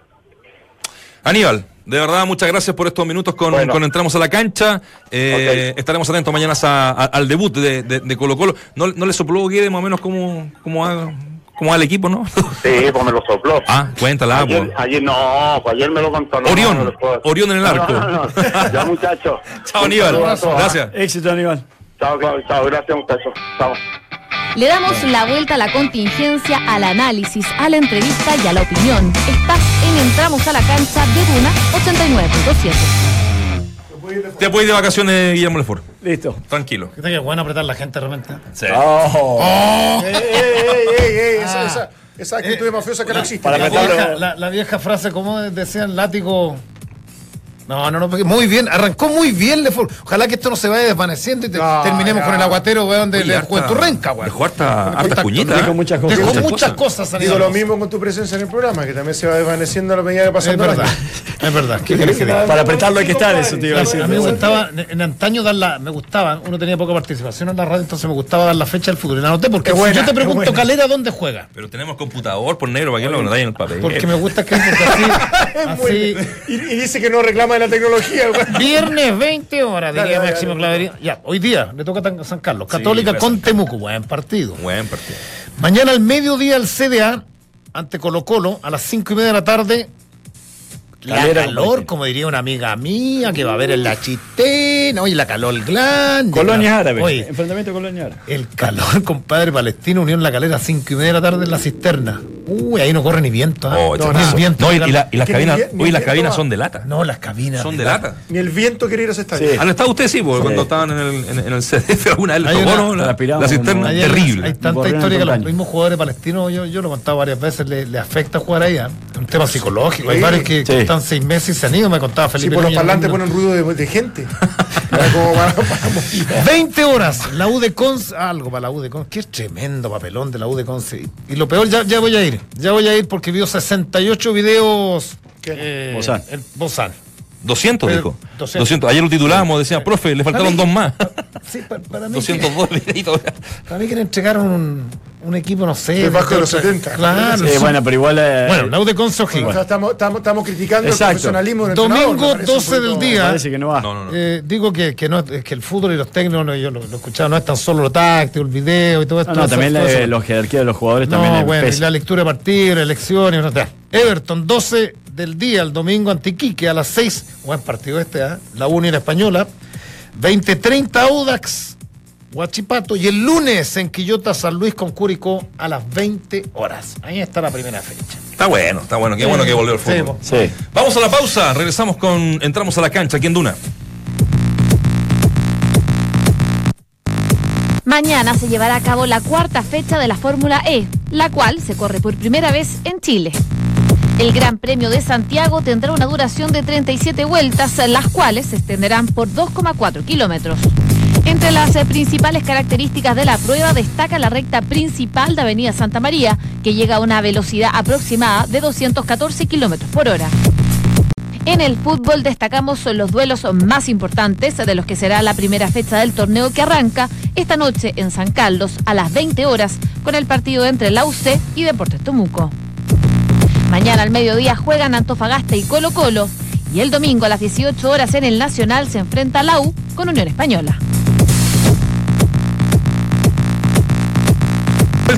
Aníbal, de verdad, muchas gracias por estos minutos con, Entramos a la Cancha. Eh, estaremos atentos mañana al debut de, Colo Colo. ¿No, no le sopló Guede más o menos cómo, cómo, cómo va el equipo, no? Sí, pues me lo sopló. Ah, cuéntala. Ayer, pues. ayer no, pues ayer me lo contó. Orión, Orión en el arco. ya, muchachos. chao, Aníbal. Gracias. Éxito, Aníbal. Chao, chao, gracias, muchachos. Chao. Le damos la vuelta a la contingencia, al análisis, a la entrevista y a la opinión. Estás en Entramos a la cancha de Duna 89.7. Te puedes ir de vacaciones, Guillermo Lefort. Listo. Tranquilo. Que bueno apretar la gente realmente. Sí. Oh. oh. Ey, ey, ey, ey, esa, esa, esa actitud eh, mafiosa que no existe. la, vieja, la, la, vieja frase, como decían, látigo no, no, no, muy bien, arrancó muy bien Lefort. Ojalá que esto no se vaya desvaneciendo y terminemos con el aguatero, weón, de, de Renca, weón. Dejó harta, harta cuñita. Dejó muchas cosas. Dejó muchas cosas. Digo lo mismo con tu presencia en el programa, que también se va desvaneciendo a la medida que pasa Es verdad, es verdad. ¿Qué Para apretarlo hay que estar, eso te iba a decir. A mí me gustaba, en antaño dar la, me gustaba, uno tenía poca participación en la radio, entonces me gustaba dar la fecha del fútbol. Y la anoté porque si yo te pregunto, Calera, ¿dónde juega? Pero tenemos computador por negro, ¿para qué lo notáis en el papel? Porque me gusta que así, así. Y dice que no reclama de la tecnología, Viernes 20 horas, diría Máximo Clavería. Ya, hoy día le toca a San Carlos. Católica con Temuco. Buen partido. Buen partido. Mañana al mediodía el CDA ante Colo Colo a las 5 y media de la tarde la calor, como diría una amiga mía, que va a ver en la chitena, oye, la calor grande. Colonia árabe. Oye, enfrentamiento colonia árabe. El calor, compadre palestino, unión la calera a 5 y media de la tarde en la cisterna. Uy, ahí no corre ni viento. ¿eh? Oh, no, no, viento. No, y, la, y, las cabinas, uy, las cabinas son de lata. No, las cabinas. Son de lata. Ni el viento quiere ir a ese estadio. Sí. ¿Han estado ustedes, sí? Porque cuando estaban en el, en, el CDF alguna vez les tocó, ¿no? La, la, cisterna, terrible. Hay tanta historia que los mismos jugadores palestinos, yo, yo lo he contado varias veces, le, le afecta jugar ahí. ¿eh? Un tema psicológico. Hay varios que, que están seis meses y se me contaba Felipe. Sí, por los parlantes ponen ruido de, gente. 20 horas, la U de Conce, algo para la U de Conce, qué tremendo papelón de la U de Conce. Y lo peor, ya, ya voy a ir, ya voy a ir porque vio 68 videos. Eh, Bozán. El Bozán. 200, dijo. 200. Ayer lo titulábamos, decía, profe, le faltaron dos más. Sí, para, mí. 202 videitos. Para mí que le entregaron un, un equipo, no sé. bajo de los 70. Claro. Sí, bueno, pero igual. Eh, bueno, la de Conce estamos, estamos, estamos, criticando el profesionalismo del Domingo 12 del día. Parece que no va. Eh, digo que, que, no, que el fútbol y los técnicos, yo lo, lo escuchaba, no es tan solo lo táctico, el video y todo esto. No, también la, los jerarquía de los jugadores no, también. bueno, y la lectura de partidos, elecciones, no, Everton, 12 del día, el domingo Antiquique a las 6. Buen partido este, ¿eh? la Unión Española. 20-30 Audax, Huachipato. Y el lunes en Quillota, San Luis con Curicó a las 20 horas. Ahí está la primera fecha. Está bueno, está bueno. Qué bueno que volvió el fútbol. Sí. Vamos a la pausa. Regresamos con. Entramos a la cancha aquí en Duna. Mañana se llevará a cabo la cuarta fecha de la Fórmula E, la cual se corre por primera vez en Chile. El Gran Premio de Santiago tendrá una duración de 37 vueltas, las cuales se extenderán por 2,4 kilómetros. Entre las eh, principales características de la prueba destaca la recta principal de Avenida Santa María, que llega a una velocidad aproximada de 214 kilómetros por hora. En el fútbol destacamos los duelos más importantes de los que será la primera fecha del torneo que arranca esta noche en San Carlos a las 20 horas con el partido entre la UC y Deportes Tomuco. Mañana al mediodía juegan Antofagasta y Colo Colo. Y el domingo a las 18 horas en el Nacional se enfrenta la U con Unión Española.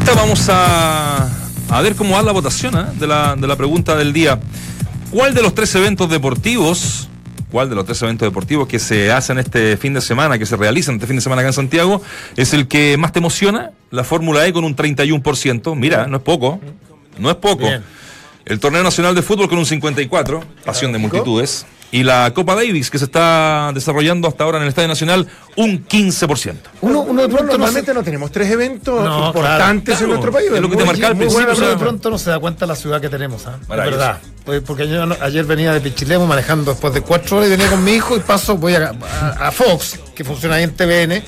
Vuelta vamos a, a ver cómo va la votación ¿eh? de, la, de la pregunta del día. ¿Cuál de los tres eventos deportivos cuál de los tres eventos deportivos que se hacen este fin de semana, que se realizan este fin de semana acá en Santiago, es el que más te emociona? La Fórmula E con un 31%. Mira, no es poco. No es poco. El Torneo Nacional de Fútbol con un 54, pasión de multitudes. Y la Copa Davis, que se está desarrollando hasta ahora en el Estadio Nacional, un 15%. Uno, uno de pronto normalmente no, tenemos tres eventos importantes en nuestro país. Es lo que te marca al principio. Bueno, de pronto no se da cuenta la ciudad que tenemos. ¿eh? Es verdad. Pues, porque yo ayer venía de Pichilemo manejando después de cuatro horas y venía con mi hijo y paso, voy a, a Fox, que funciona ahí en TVN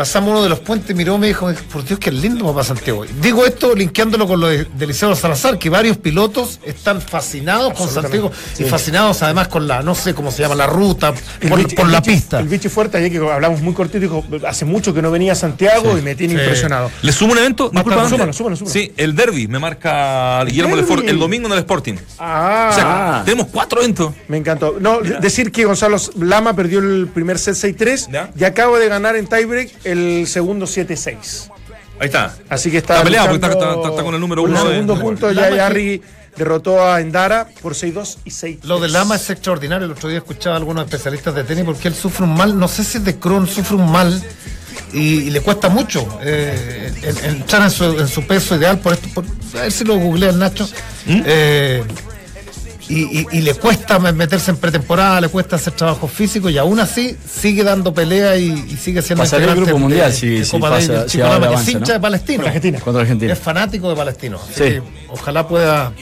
pasamos uno de los puentes, miró, me dijo, por Dios, qué lindo papá Santiago. Digo esto linkeándolo con lo de, de Liceo Salazar, que varios pilotos están fascinados con Santiago y fascinados además con la, no sé cómo se llama, la ruta, por, la pista. El bicho fuerte, ayer que hablamos muy cortito, dijo, hace mucho que no venía a Santiago y me tiene impresionado. ¿Le sumo un evento? Disculpa, súmalo, súmalo, súmalo. Sí, el derby me marca Guillermo Lefort el domingo en el Sporting. Ah. tenemos cuatro eventos. Me encantó. No, decir que Gonzalo Lama perdió el primer set 6-3 y acaba de ganar en tiebreak el segundo 7-6. Ahí está. Así que está. Está peleado porque está, con el número uno. En el segundo punto ya Yarri derrotó a Endara por 6-2 y 6 Lo de Lama es extraordinario. El otro día escuchaba a algunos especialistas de tenis porque él sufre un mal, no sé si es de Crohn, sufre un mal y, le cuesta mucho eh, entrar en su, peso ideal. Por esto, a ver si lo googlea el Nacho. ¿Mm? Eh, y, le cuesta meterse en pretemporada, le cuesta hacer trabajo físico y aún así sigue dando pelea y, sigue siendo el grupo mundial si, pasa, es hincha de Palestino. Argentina. Argentina. Es fanático de Palestino. ojalá pueda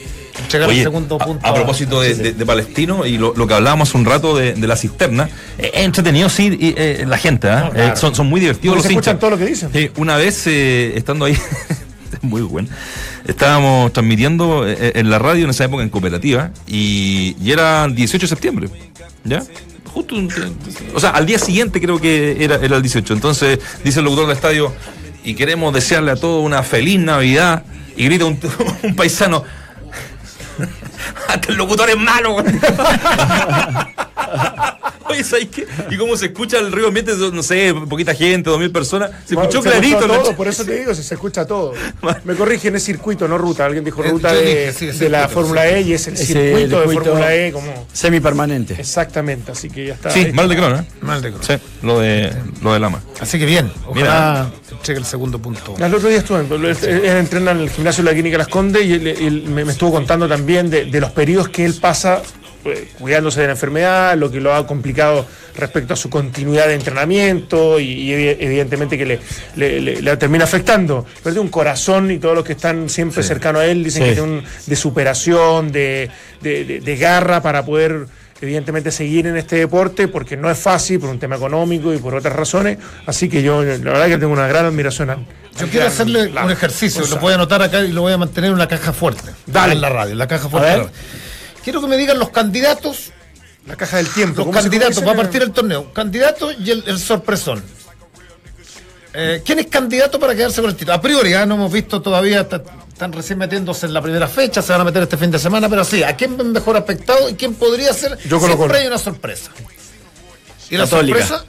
llegar al segundo punto. A, propósito de, Palestino y lo, que hablábamos hace un rato de, la cisterna, es entretenido sí eh, la gente, ¿ah? eh, son, son muy divertidos los escuchan todo lo que dicen. una vez eh, estando ahí, muy bueno Estábamos transmitiendo eh, eh, en la radio en esa época en cooperativa y, era el 18 de septiembre. ¿Ya? Justo, o sea, al día siguiente creo que era, era el 18. Entonces dice el locutor del estadio y queremos desearle a todos una feliz Navidad y grita un, un paisano. Hasta el locutor es malo. Oye, ¿sabes qué? Y cómo se escucha el ruido ambiente, no sé, poquita gente, dos mil personas. Se escuchó clarito. Todo, por eso te digo, se, escucha todo. Me corrigen, es circuito, no ruta. Alguien dijo ruta de, la Fórmula E y es el circuito, de Fórmula E como... Semipermanente. Exactamente, así que ya está. Sí, mal de crono, ¿eh? Mal de crono. Sí, lo de, lo de Lama. Así que bien, ojalá cheque el segundo punto. El otro día estuve, él entrena en el gimnasio de la Clínica Las Condes y me, estuvo contando también de, de los periodos que él pasa cuidándose de la enfermedad, lo que lo ha complicado respecto a su continuidad de entrenamiento y, evidentemente que le, termina afectando. Pero un corazón y todos los que están siempre cercanos a él dicen que tiene un, de superación, de, garra para poder evidentemente seguir en este deporte porque no es fácil por un tema económico y por otras razones. Así que yo la verdad que tengo una gran admiración a yo quiero hacerle un ejercicio, lo voy a anotar acá y lo voy a mantener en una caja fuerte. Dale. En la radio, en la caja fuerte. Quiero que me digan los candidatos. La caja del tiempo. Los candidatos, va a partir el torneo. Candidato y el, sorpresón. Eh, ¿Quién es candidato para quedarse con el título? A priori, ya ¿ah? no hemos visto todavía, están recién metiéndose en la primera fecha, se van a meter este fin de semana, pero sí, ¿a quién ven mejor aspectado y quién podría ser? Yo Siempre hay una sorpresa. ¿Y la sorpresa?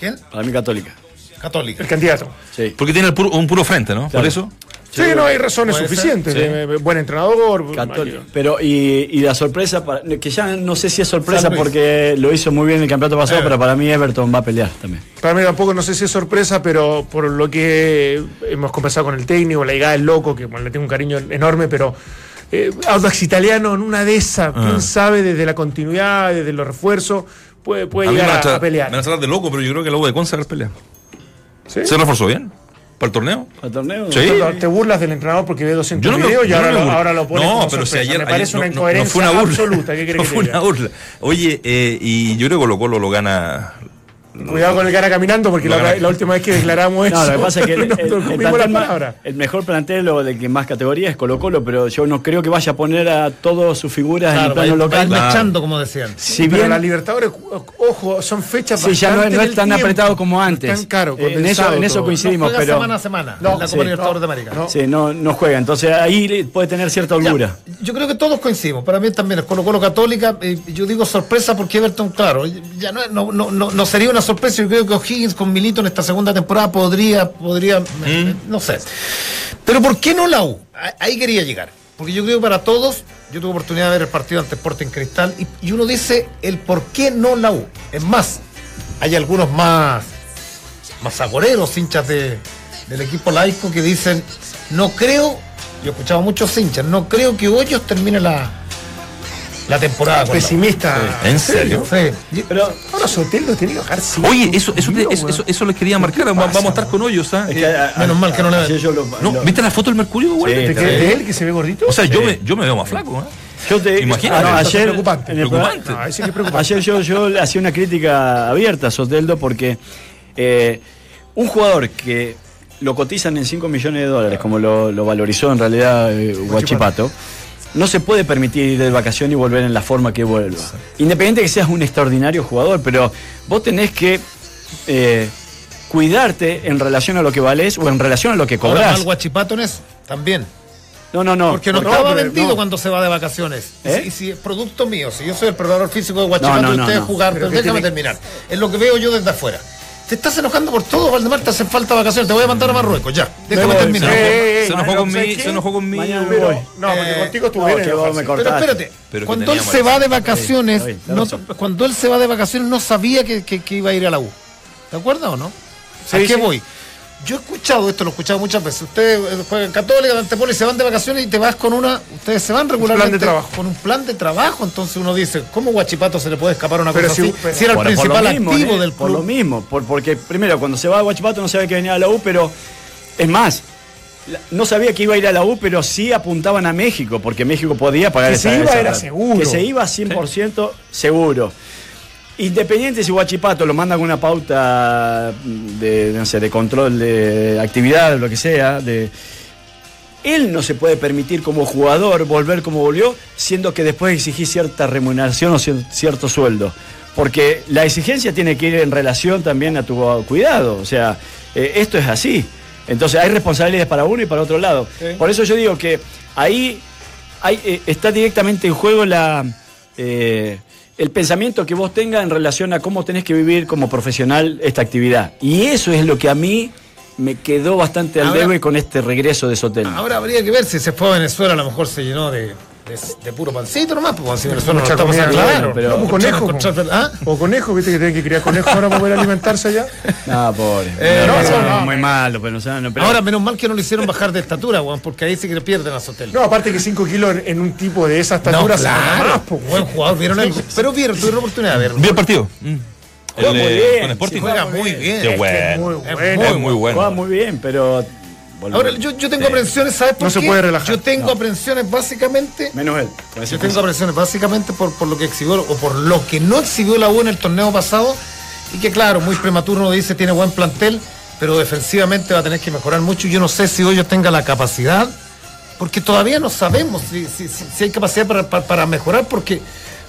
¿Quién? Para mí católica. Católica. El candidato. Sí. Porque tiene un puro frente, ¿no? Por eso. Sí, no hay razones suficientes. Eh, buen entrenador. Pero, y, la sorpresa, que ya no sé si es sorpresa porque lo hizo muy bien en el campeonato pasado, eh. pero para mí Everton va a pelear también. Para mí tampoco no sé si es sorpresa, pero por lo que hemos conversado con el técnico, la llegada del loco, que le tengo un cariño enorme, pero. Eh, Audax Italiano en una de esas, quién ah. sabe, desde la continuidad, desde los refuerzos, puede, puede llegar a, pelear. Me van a de loco, pero yo creo que el lobo de Consa va a pelear. ¿Se reforzó bien? ¿Para el torneo? ¿Para el torneo? Sí. Te burlas del entrenador porque ve 200 videos y ahora, lo, ahora lo pones No, pero si ayer. Me parece una incoherencia fue una burla. absoluta. ¿Qué no fue una burla. Oye, eh, y yo creo que Colo Colo lo gana Cuidado con el cara caminando, porque la, última vez que declaramos eso. No, lo que pasa es que el, mejor plantel o de que más categoría es Colo Colo, pero yo no creo que vaya a poner a todas sus figuras en el plano local. Mechando, como decían. Si bien, la Libertadores, ojo, son fechas Sí, ya no, es tan apretado como antes. Tan caro. Eh, en, eso, en eso coincidimos. pero, semana a semana. No, la Copa Libertadores de América. Sí, no, no juega. Entonces ahí puede tener cierta holgura. yo creo que todos coincidimos. Para mí también es Colo Colo Católica. Eh, yo digo sorpresa porque Everton, claro, ya no, no, no, no sería una sorpresa. Yo creo que Higgins con Milito en esta segunda temporada podría, podría, ¿Mm? no sé. Pero ¿por qué no la U? Ahí quería llegar. Porque yo creo que para todos, yo tuve oportunidad de ver el partido ante Sporting Cristal y, uno dice el por qué no la U. Es más, hay algunos más, más agoreros, hinchas de, del equipo laico, que dicen, no creo, yo he escuchado muchos hinchas, no creo que Hoyos termine la, la temporada. Pesimista. ¿En serio? Sí. Pero ahora Soteldo tiene que bajar Oye, eso, eso, eso, eso, les quería marcar. Vamos a estar con hoyos, ¿ah? menos mal que no le no, ¿Viste la foto del Mercurio, güey? ¿De él que se ve gordito? O sea, yo, me, yo me veo más flaco, ¿eh? Yo te, Imagínate. Ah, ayer, preocupante. preocupante. ayer yo, yo hacía una crítica abierta a Soteldo porque eh, un jugador que lo cotizan en 5 millones de dólares, como lo, valorizó en realidad eh, Guachipato, no se puede permitir ir de vacación y volver en la forma que vuelva. Independiente que seas un extraordinario jugador, pero vos tenés que eh, cuidarte en relación a lo que valés o en relación a lo que cobras. Ahora, Guachipato en eso, también. No, no, no. Porque no estaba vendido cuando se va de vacaciones. ¿Eh? Y, si, es producto mío, si yo soy el preparador físico de Guachipato y ustedes jugar, pero déjame terminar. Es lo que veo yo desde afuera. Te estás enojando por todo, Valdemar, te hacen falta vacaciones. Te voy a mandar a Marruecos, ya. Déjame terminar. se enojó conmigo. Se enojó conmigo. No, porque contigo estuvo bien. Pero espérate, cuando él se va de vacaciones, cuando él se va de vacaciones no sabía que, que, iba a ir a la U. ¿De acuerdo o no? ¿A qué voy? Yo he escuchado esto, lo he escuchado muchas veces. Ustedes eh, juegan Católica, Antepoli, se van de vacaciones y te vas con una. Ustedes se van regularmente con un plan de trabajo. Entonces uno dice, ¿cómo Guachipato se le puede escapar una cosa así? Si era el principal activo ¿eh? del club. Por lo mismo, porque primero, cuando se va a Guachipato no sabía que venía a la U, pero es más. No sabía que iba a ir a la U, pero sí apuntaban a México, porque México podía pagar que se iba era seguro. Que se iba 100% seguro. Independiente si Guachipato lo manda con una pauta de, no sé, de control de actividad, lo que sea, de, él no se puede permitir como jugador volver como volvió, siendo que después exigís cierta remuneración o cierto sueldo. Porque la exigencia tiene que ir en relación también a tu cuidado. O sea, eh, esto es así. Entonces hay responsabilidades para uno y para otro lado. Por eso yo digo que ahí hay, eh, está directamente en juego la, eh, el pensamiento que vos tengas en relación a cómo tenés que vivir como profesional esta actividad. Y eso es lo que a mí me quedó bastante al debe con este regreso de Sotel. Ahora habría que ver si se fue a Venezuela, a lo mejor se llenó de, de, puro pancito nomás, pues si Venezuela no está pasando claro, pero o conejo, ¿ah? o conejo, viste que tienen que criar conejo ahora para poder alimentarse allá. No, pobre. Eh, no, no, muy malo, pero, pero, Ahora, menos mal que no le hicieron bajar de estatura, Juan, porque ahí sí que le pierden a Sotel. No, aparte que 5 kilos en, un tipo de esa estatura. No, claro, pues, buen jugador, vieron algo. Pero vieron, tuvieron oportunidad de verlo. ¿Vio el partido? Mm. Juega muy bien. juega muy bien. Qué bueno. Es muy bueno. Juega muy bien, pero Ahora, yo, yo tengo aprensiones, ¿sabes por no se puede relajar. Yo tengo aprensiones básicamente. Menos él. Yo tengo aprensiones básicamente por, por lo que exhibió o por lo que no exhibió la U en el torneo pasado. Y que, claro, muy prematuro uno dice tiene buen plantel, pero defensivamente va a tener que mejorar mucho. Yo no sé si hoy yo tenga la capacidad, porque todavía no sabemos si, si, si hay capacidad para, para, mejorar, porque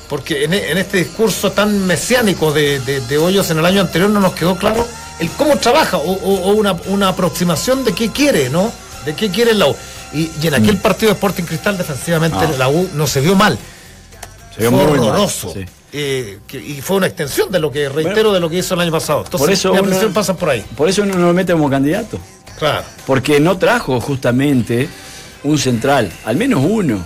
porque en, en, este discurso tan mesiánico de, de, de, Hoyos en el año anterior no nos quedó claro el cómo trabaja o, una, aproximación de qué quiere, ¿no? De qué quiere la U. Y, en aquel mm. partido de Sporting Cristal defensivamente ah. la U no se vio mal. Se vio fue muy horroroso. Eh, y fue una extensión de lo que, reitero, de lo que hizo el año pasado. Entonces, por eso la pasa por ahí. Por eso uno no lo mete como candidato. Claro. Porque no trajo justamente un central, al menos uno.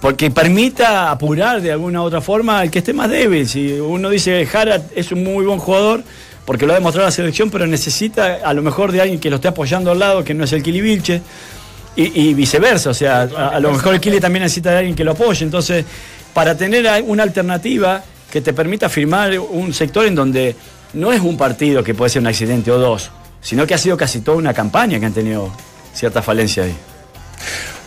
Porque permita apurar de alguna u otra forma al que esté más débil. Si uno dice, Jara es un muy buen jugador, porque lo ha demostrado la selección, pero necesita a lo mejor de alguien que lo esté apoyando al lado, que no es el Kili Vilche, y, viceversa, o sea, a, lo mejor el Kili también necesita de alguien que lo apoye, entonces, para tener una alternativa que te permita firmar un sector en donde no es un partido que puede ser un accidente o dos, sino que ha sido casi toda una campaña que han tenido cierta falencia ahí.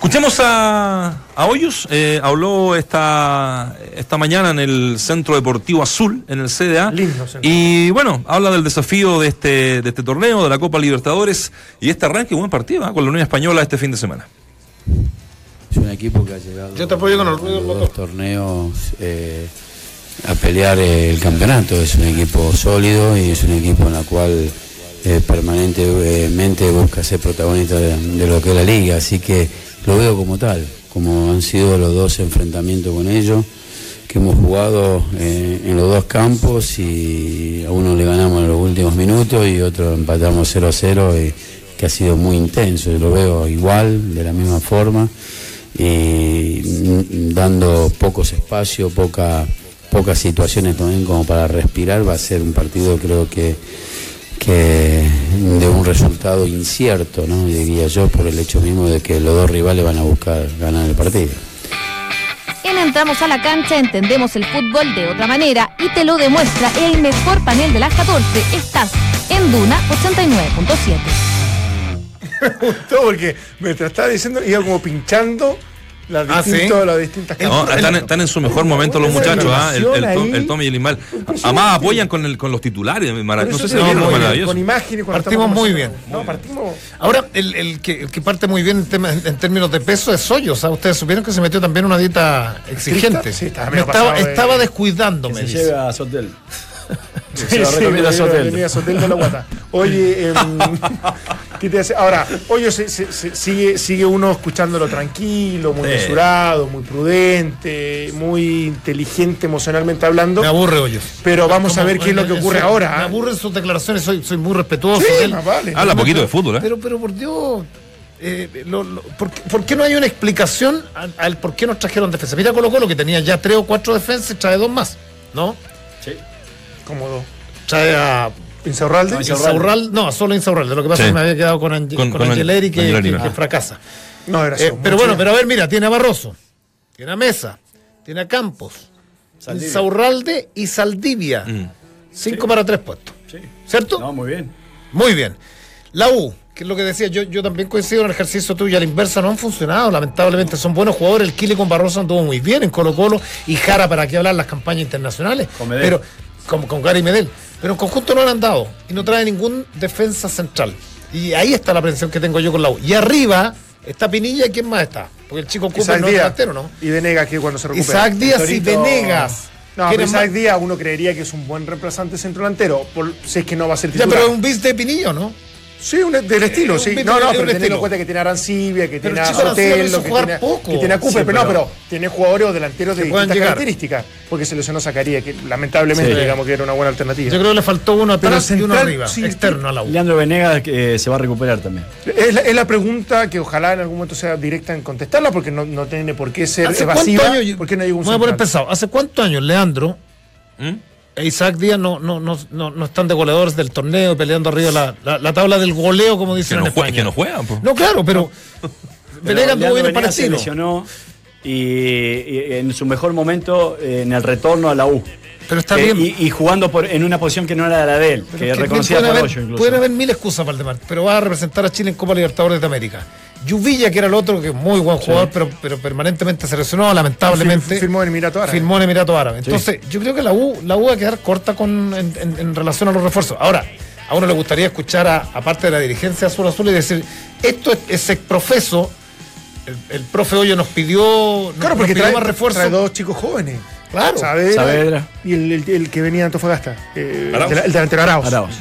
Escuchemos a, a Hoyos, eh, habló esta, esta mañana en el Centro Deportivo Azul, en el CDA. Lindo, y bueno, habla del desafío de este, de este torneo, de la Copa Libertadores y este arranque, buen partido ¿eh? con la Unión Española este fin de semana. Es un equipo que ha llegado Yo te apoyo con el ruido, los dos torneos eh, a pelear el campeonato. Es un equipo sólido y es un equipo en el cual permanentemente busca ser protagonista de, de lo que es la liga. Así que lo veo como tal, como han sido los dos enfrentamientos con ellos, que hemos jugado eh, en los dos campos y a uno le ganamos en los últimos minutos y otro empatamos 0 a 0, y, que ha sido muy intenso, lo veo igual, de la misma forma, y dando pocos espacios, poca, pocas situaciones también como para respirar, va a ser un partido creo que que de un resultado incierto, ¿no? diría yo, por el hecho mismo de que los dos rivales van a buscar ganar el partido. En Entramos a la cancha entendemos el fútbol de otra manera y te lo demuestra el mejor panel de las 14. Estás en Duna 89.7. Me gustó porque me estaba diciendo, iba como pinchando las, ah, distintas están, en su mejor momento los muchachos, ¿ah? el, el, Tommy y el Ismael. Además apoyan con, el, con los titulares. No sé si no, Con imágenes, Partimos muy bien. Ahora, el, que, que parte muy bien en, términos de peso es Hoyos. sea Ustedes supieron que se metió también una dieta exigente. Sí, estaba, estaba, estaba descuidándome. Se lleva a Sotel. Sí, sí, venía, Sotel de la Guata. Oye, eh, ¿qué te hace? Ahora, oye, se, sigue, sigue uno escuchándolo tranquilo, muy mesurado, muy prudente, muy inteligente emocionalmente hablando. Me aburre, Hoyos. Pero vamos a ver qué es lo que ocurre ahora. Me ¿ah? aburren sus declaraciones, soy, soy muy respetuoso. Sí, vale. Habla poquito de fútbol, ¿eh? Pero, pero por Dios. Eh, ¿por, qué, no hay una explicación al, por qué nos trajeron defensa? Mira Colo Colo que tenía ya tres o cuatro defensas y trae dos más, ¿no? Cómodo. Trae a Insaurralde. No, Insaurralde, no, solo Insaurralde. Lo que pasa es que me había quedado con, Angeleri que, fracasa. No, era eh, Pero bueno, pero a ver, mira, tiene a Barroso, tiene a Mesa, tiene a Campos, Insaurralde y Saldivia. Mm. Cinco para tres puestos. Sí. ¿Cierto? No, muy bien. Muy bien. La U, que es lo que decía, yo, yo también coincido en el ejercicio tuyo, a la inversa no han funcionado, lamentablemente son buenos jugadores, el Kile con Barroso anduvo muy bien en Colo Colo y Jara para qué hablar las campañas internacionales, pero con, con Gary Medel. Pero en conjunto no lo han dado y no trae ningún defensa central. Y ahí está la aprensión que tengo yo con la U. Y arriba está Pinilla y quién más está. Porque el chico Cooper no es delantero, ¿no? Y Venegas que cuando se recupera. Isaac Díaz y Venegas. No, pero Isaac Díaz uno creería que es un buen reemplazante centro delantero, por, si es que no va a ser titular. Ya, pero un bis de Pinillo, ¿no? Sí, un, del estilo, sí. No, no, pero teniendo en cuenta que tiene a Arancibia, que tiene a Sotelo, que tiene, que tiene a Cooper, pero, no, pero tiene jugadores o delanteros de distintas características, porque se lesionó Zacarías, que lamentablemente digamos que era una buena alternativa. Yo creo que le faltó uno atrás y uno arriba, externo a la U. Leandro Venegas que se va a recuperar también. Es la, es la, pregunta que ojalá en algún momento sea directa en contestarla, porque no, no tiene por qué ser evasiva. Años, porque no hay un Voy a poner pesado. ¿Hace cuántos años Leandro ¿Mm? E Isaac Díaz no, no, no, no, están de goleadores del torneo peleando arriba la, la, tabla del goleo, como dicen en España. que no juegan, No, claro, pero. Venegas tuvo bien el Se lesionó y, en su mejor momento en el retorno a la U. Pero está bien. Y, jugando por, en una posición que no era la de él, que, reconocía a incluso. Pueden haber mil excusas, Valdemar, pero va a representar a Chile en Copa Libertadores de América. Yuvilla, que era el otro, que es muy buen jugador, pero, pero permanentemente se lesionó, lamentablemente. Firmó en Emirato Árabe. Firmó en Emirato Árabe. Entonces, yo creo que la U, la U va a quedar corta con, en, relación a los refuerzos. Ahora, a uno le gustaría escuchar, a, aparte de la dirigencia azul azul, y decir, esto es, es profeso. El, profe Hoyo nos pidió, claro, porque trae, más refuerzos. Trae dos chicos jóvenes. Claro. Saavedra, Y el, que venía de Antofagasta. Eh, el, delantero Arauz. Arauz.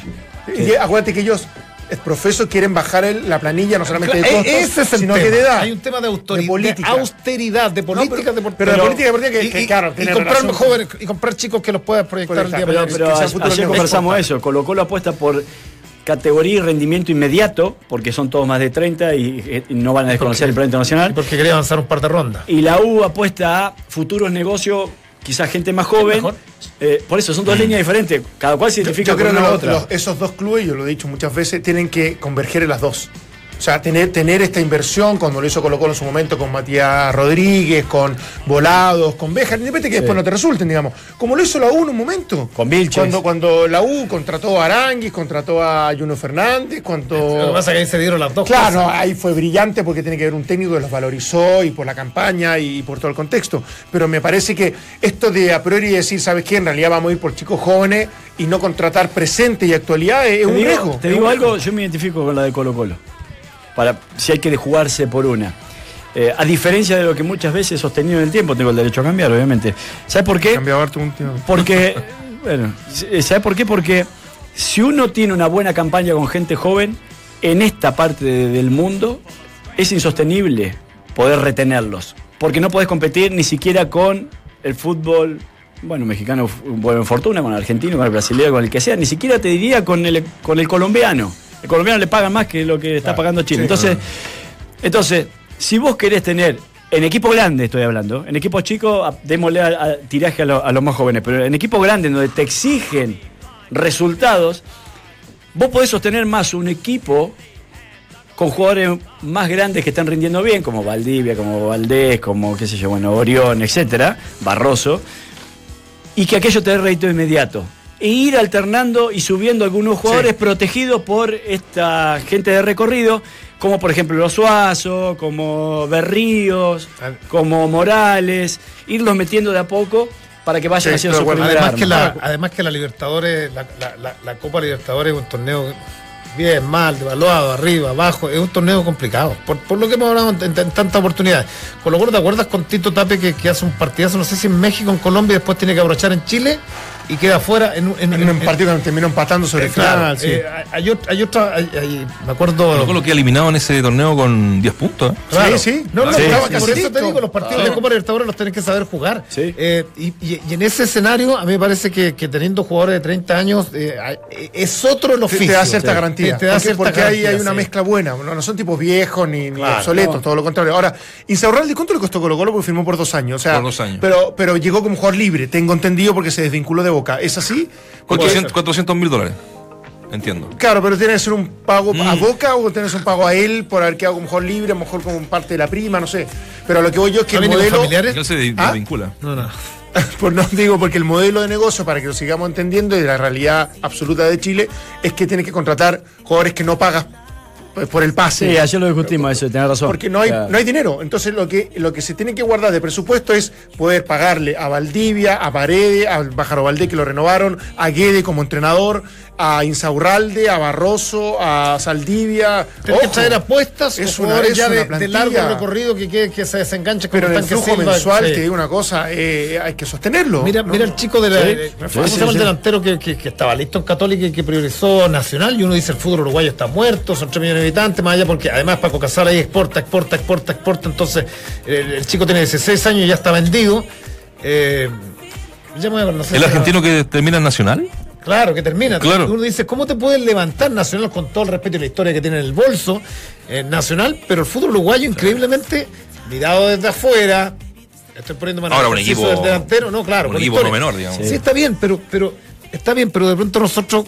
Y acuérdate que ellos el profesor quieren bajar la planilla no solamente de costos, Ese es el sino tema. que de edad. Hay un tema de, autoridad, de, austeridad, de política. pero, de, pero, de política deportiva que, que, claro, y, comprar jóvenes y comprar chicos que los puedan proyectar el día Pero, pero ayer conversamos eso, colocó la apuesta por categoría y rendimiento inmediato, porque son todos más de 30 y, no van a desconocer el plan internacional. Porque quería avanzar un par de rondas. Y la U apuesta a futuros negocios quizás gente más joven. Eh, por eso son dos líneas diferentes, cada cual se identifica con una otra. esos dos clubes, yo lo he dicho muchas veces, tienen que converger en las dos. O sea, tener, tener esta inversión, cuando lo hizo Colo Colo en su momento con Matías Rodríguez, con Volados, con Bejar, independientemente que después no te resulten, digamos. Como lo hizo la U en un momento. Con Vilches. Cuando, cuando la U contrató a Aranguis, contrató a Juno Fernández, cuando... Lo que pasa es que ahí se dieron las dos Claro, ahí fue brillante porque tiene que haber un técnico que los valorizó y por la campaña y por todo el contexto. Pero me parece que esto de a priori decir, ¿sabes qué? En realidad vamos a ir por chicos jóvenes y no contratar presente y actualidad es, un riesgo. Te digo algo, yo me identifico con la de Colo Colo para si hay que jugarse por una. Eh, a diferencia de lo que muchas veces he sostenido en el tiempo, tengo el derecho a cambiar, obviamente. ¿Sabes por qué? Porque, bueno, ¿sabes por qué? Porque si uno tiene una buena campaña con gente joven, en esta parte del mundo es insostenible poder retenerlos. Porque no puedes competir ni siquiera con el fútbol, bueno, mexicano, bueno, en fortuna, con el argentino, con el brasileño, con el que sea, ni siquiera te diría con el, con el colombiano. El colombiano le paga más que lo que está pagando Chile. entonces, entonces, si vos querés tener, en equipo grande estoy hablando, en equipo chico, démosle a, tiraje a, los más jóvenes, pero en equipo grande, donde te exigen resultados, vos podés sostener más un equipo con jugadores más grandes que están rindiendo bien, como Valdivia, como Valdés, como qué sé yo, bueno, Orión, etcétera, Barroso, y que aquello te dé rédito inmediato e ir alternando y subiendo algunos jugadores protegidos por esta gente de recorrido, como por ejemplo los Suazo, como Berríos, como Morales, irlos metiendo de a poco para que vayan haciendo su además que, la, además que la Libertadores, la, la, la Copa Libertadores es un torneo bien, mal, devaluado, arriba, abajo. Es un torneo complicado, por, por lo que hemos hablado en, tantas oportunidades. Con lo cual, ¿te acuerdas con Tito Tape que, que, hace un partidazo, no sé si en México, en Colombia, y después tiene que abrochar en Chile? Y queda fuera en, un partido que terminó empatando sobre el final. Eh, hay, otra, me acuerdo. lo que ha eliminado en ese torneo con 10 puntos. ¿eh? Sí, sí. No, no, por eso te digo, los partidos de Copa Libertadores los tenés que saber jugar. Eh, y, en ese escenario, a mí me parece que, teniendo jugadores de 30 años, es otro el oficio. Te da cierta garantía. Te, da porque, porque ahí hay una mezcla buena. No, son tipos viejos ni, obsoletos, todo lo contrario. Ahora, Insaurralde, ¿cuánto le costó Colo Colo? Porque firmó por dos años. O sea, por dos años. Pero, pero llegó como jugador libre, tengo entendido, porque se desvinculó de Boca. ¿Es así? 400 mil dólares. Entiendo. Claro, pero tiene que ser un pago a mm. Boca o tienes un pago a él por haber quedado a lo mejor libre, a lo mejor como parte de la prima, no sé. Pero lo que voy yo es que el modelo. Familiares? se ¿Ah? vincula. No, no. pues no digo, porque el modelo de negocio, para que lo sigamos entendiendo, y la realidad absoluta de Chile, es que tiene que contratar jugadores que no pagas por el pase. Sí, ayer lo discutimos eso, tenés razón. Porque no hay, no hay dinero. Entonces lo que, lo que se tiene que guardar de presupuesto es poder pagarle a Valdivia, a Paredes, a Bajaro Valdé que lo renovaron, a Guede como entrenador, a Insaurralde, a Barroso, a Saldivia. Tienes que traer apuestas, es una, ya de, largo recorrido que, que, se desenganche Pero el flujo mensual, que es una cosa, eh, hay que sostenerlo. Mira, mira el chico de la, el delantero que, estaba listo en Católica y que priorizó Nacional y uno dice el fútbol uruguayo está muerto, son 3 millones de habitantes, más allá porque además Paco Casal ahí exporta, exporta, exporta, exporta, entonces el, chico tiene 16 años y ya está vendido. Eh, ¿El argentino que termina en Nacional? Claro, que termina. Claro. Uno dice, ¿cómo te puedes levantar Nacional con todo el respeto y la historia que tiene en el bolso eh, Nacional? Pero el fútbol uruguayo, increíblemente, mirado desde afuera, estoy poniendo mano Ahora un equipo del delantero, no, claro. Un equipo no menor, digamos. Sí. está bien, pero, pero está bien, pero de pronto nosotros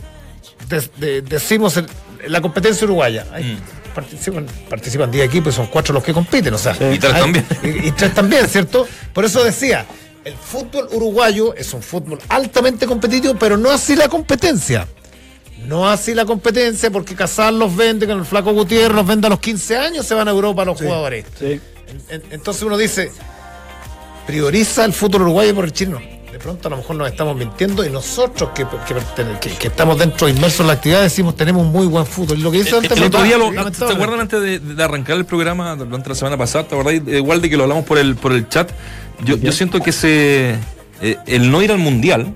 decimos la competencia uruguaya. Mm. participan, participan 10 equipos y son cuatro los que compiten, o sea. Y tres también. Y, y tres también, ¿cierto? Por eso decía, el fútbol uruguayo es un fútbol altamente competitivo, pero no así la competencia. No así la competencia, porque Casal los vende, con el Flaco Gutiérrez los vende a los 15 años, se van a Europa los jugadores. entonces uno dice, prioriza el fútbol uruguayo por el chino. De pronto a lo mejor nos estamos mintiendo y nosotros que, que, estamos dentro inmersos en la actividad decimos tenemos muy buen fútbol. Y lo que dice antes el, otro día ¿te acuerdan antes de, arrancar el programa durante la semana pasada? ¿Te acuerdas igual de que lo hablamos por el, por el chat? Yo, yo siento que se, eh, el no ir al mundial,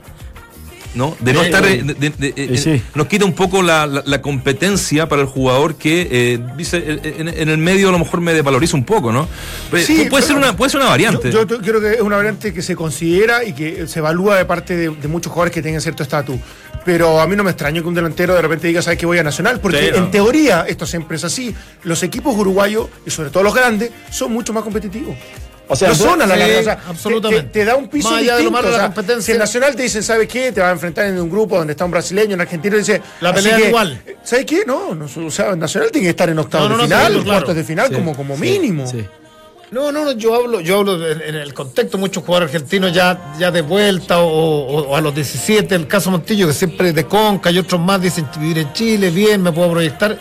¿no? De no estar. Eh, eh, nos quita un poco la, competencia para el jugador que dice en, el medio a lo mejor me desvaloriza un poco, ¿no? Sí, puede, ser una, puede ser una variante. Yo, creo que es una variante que se considera y que se evalúa de parte de, muchos jugadores que tengan cierto estatus. Pero a mí no me extraño que un delantero de repente diga, ¿sabes que voy a Nacional? Porque en teoría esto siempre es así. Los equipos uruguayos, y sobre todo los grandes, son mucho más competitivos. O sea, no la absolutamente. Te, da un piso Más distinto. De la competencia. Si el Nacional te dice, ¿sabes qué? Te va a enfrentar en un grupo donde está un brasileño, un argentino, dice. La pelea es igual. ¿Sabes qué? No, no, o sea, el Nacional tiene que estar en octavos de final, cuartos de final, como, como mínimo. No, no, yo hablo, yo hablo en, el contexto, muchos jugadores argentinos ya, ya de vuelta o, a los 17, el caso Montillo, que siempre de Conca y otros más dicen vivir en Chile, bien, me puedo proyectar.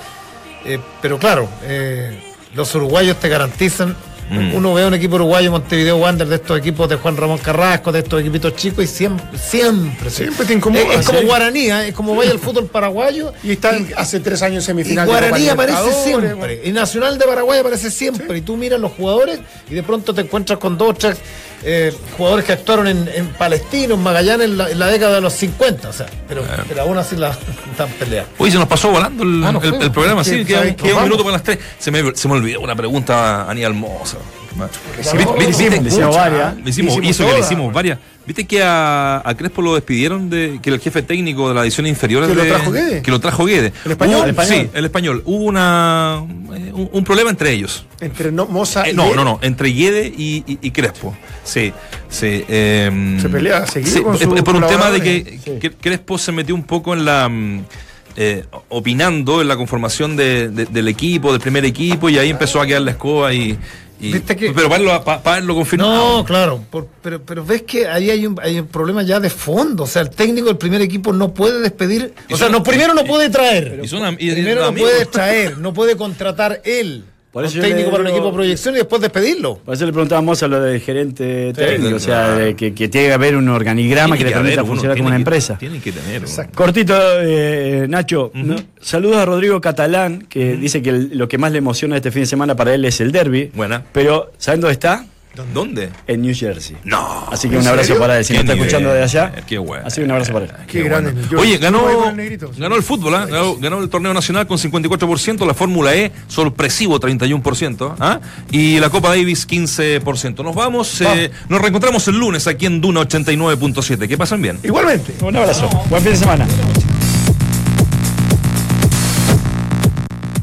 Eh, pero claro, eh, los uruguayos te garantizan Mm. Uno ve un equipo uruguayo, Montevideo Wander, de estos equipos de Juan Ramón Carrasco, de estos equipitos chicos, y siempre, siempre, siempre te incomoda. Es, como Guaraní, ¿eh? es como vaya el fútbol paraguayo. Y están hace tres años en semifinal. Y Guaraní aparece siempre. Y Nacional de Paraguay aparece siempre. Y tú miras los jugadores y de pronto te encuentras con dos, tres eh, jugadores que actuaron en, en Palestino, en Magallanes en la, década de los 50. O sea, pero, pero aún así la están peleando. Uy, se nos pasó volando el, ah, programa, sí, queda, un minuto para las tres. Se me, se me olvidó una pregunta a Aníbal Mosa. Hicimos, hizo que le hicimos varias. ¿Viste que a, a, Crespo lo despidieron de que el jefe técnico de la edición inferior ¿Que lo trajo Guede? Que lo trajo Guede. ¿El español? Sí, el español. Hubo una eh, un, problema entre ellos. ¿Entre no, Moza eh, y No, no, no. Entre Guede y, y, Crespo. Sí, sí. Eh, se pelea seguido con Por un tema de que, Crespo se metió un poco en la... Mm, eh, opinando en la conformación de, del equipo, del primer equipo, y ahí empezó a quedar la escoba y, pero para verlo, confirmado. No, claro, pero, pero ves que ahí hay un, hay un problema ya de fondo. O sea, el técnico del primer equipo no puede despedir. O sea, no, primero no puede traer. primero no puede traer, no puede contratar él un técnico para un equipo de proyección y después despedirlo. Por eso le preguntábamos a lo del gerente técnico, o sea, que, tiene que haber un organigrama que, le permita funcionar como una empresa. Tiene que tener. Cortito, eh, Nacho, saludos a Rodrigo Catalán, que dice que lo que más le emociona este fin de semana para él es el derby. Buena. Pero, ¿saben dónde está? ¿Dónde? En New Jersey. No. Así que un abrazo para él. Si no está escuchando de allá. Qué bueno. Así que un abrazo para él. Qué, grande. Oye, ganó, ganó el fútbol, ¿eh? ganó, el torneo nacional con 54%, la Fórmula E sorpresivo 31%, ¿ah? y la Copa Davis 15%. Nos vamos, eh, nos reencontramos el lunes aquí en Duna 89.7. Que pasen bien. Igualmente. Un abrazo. Buen fin de semana.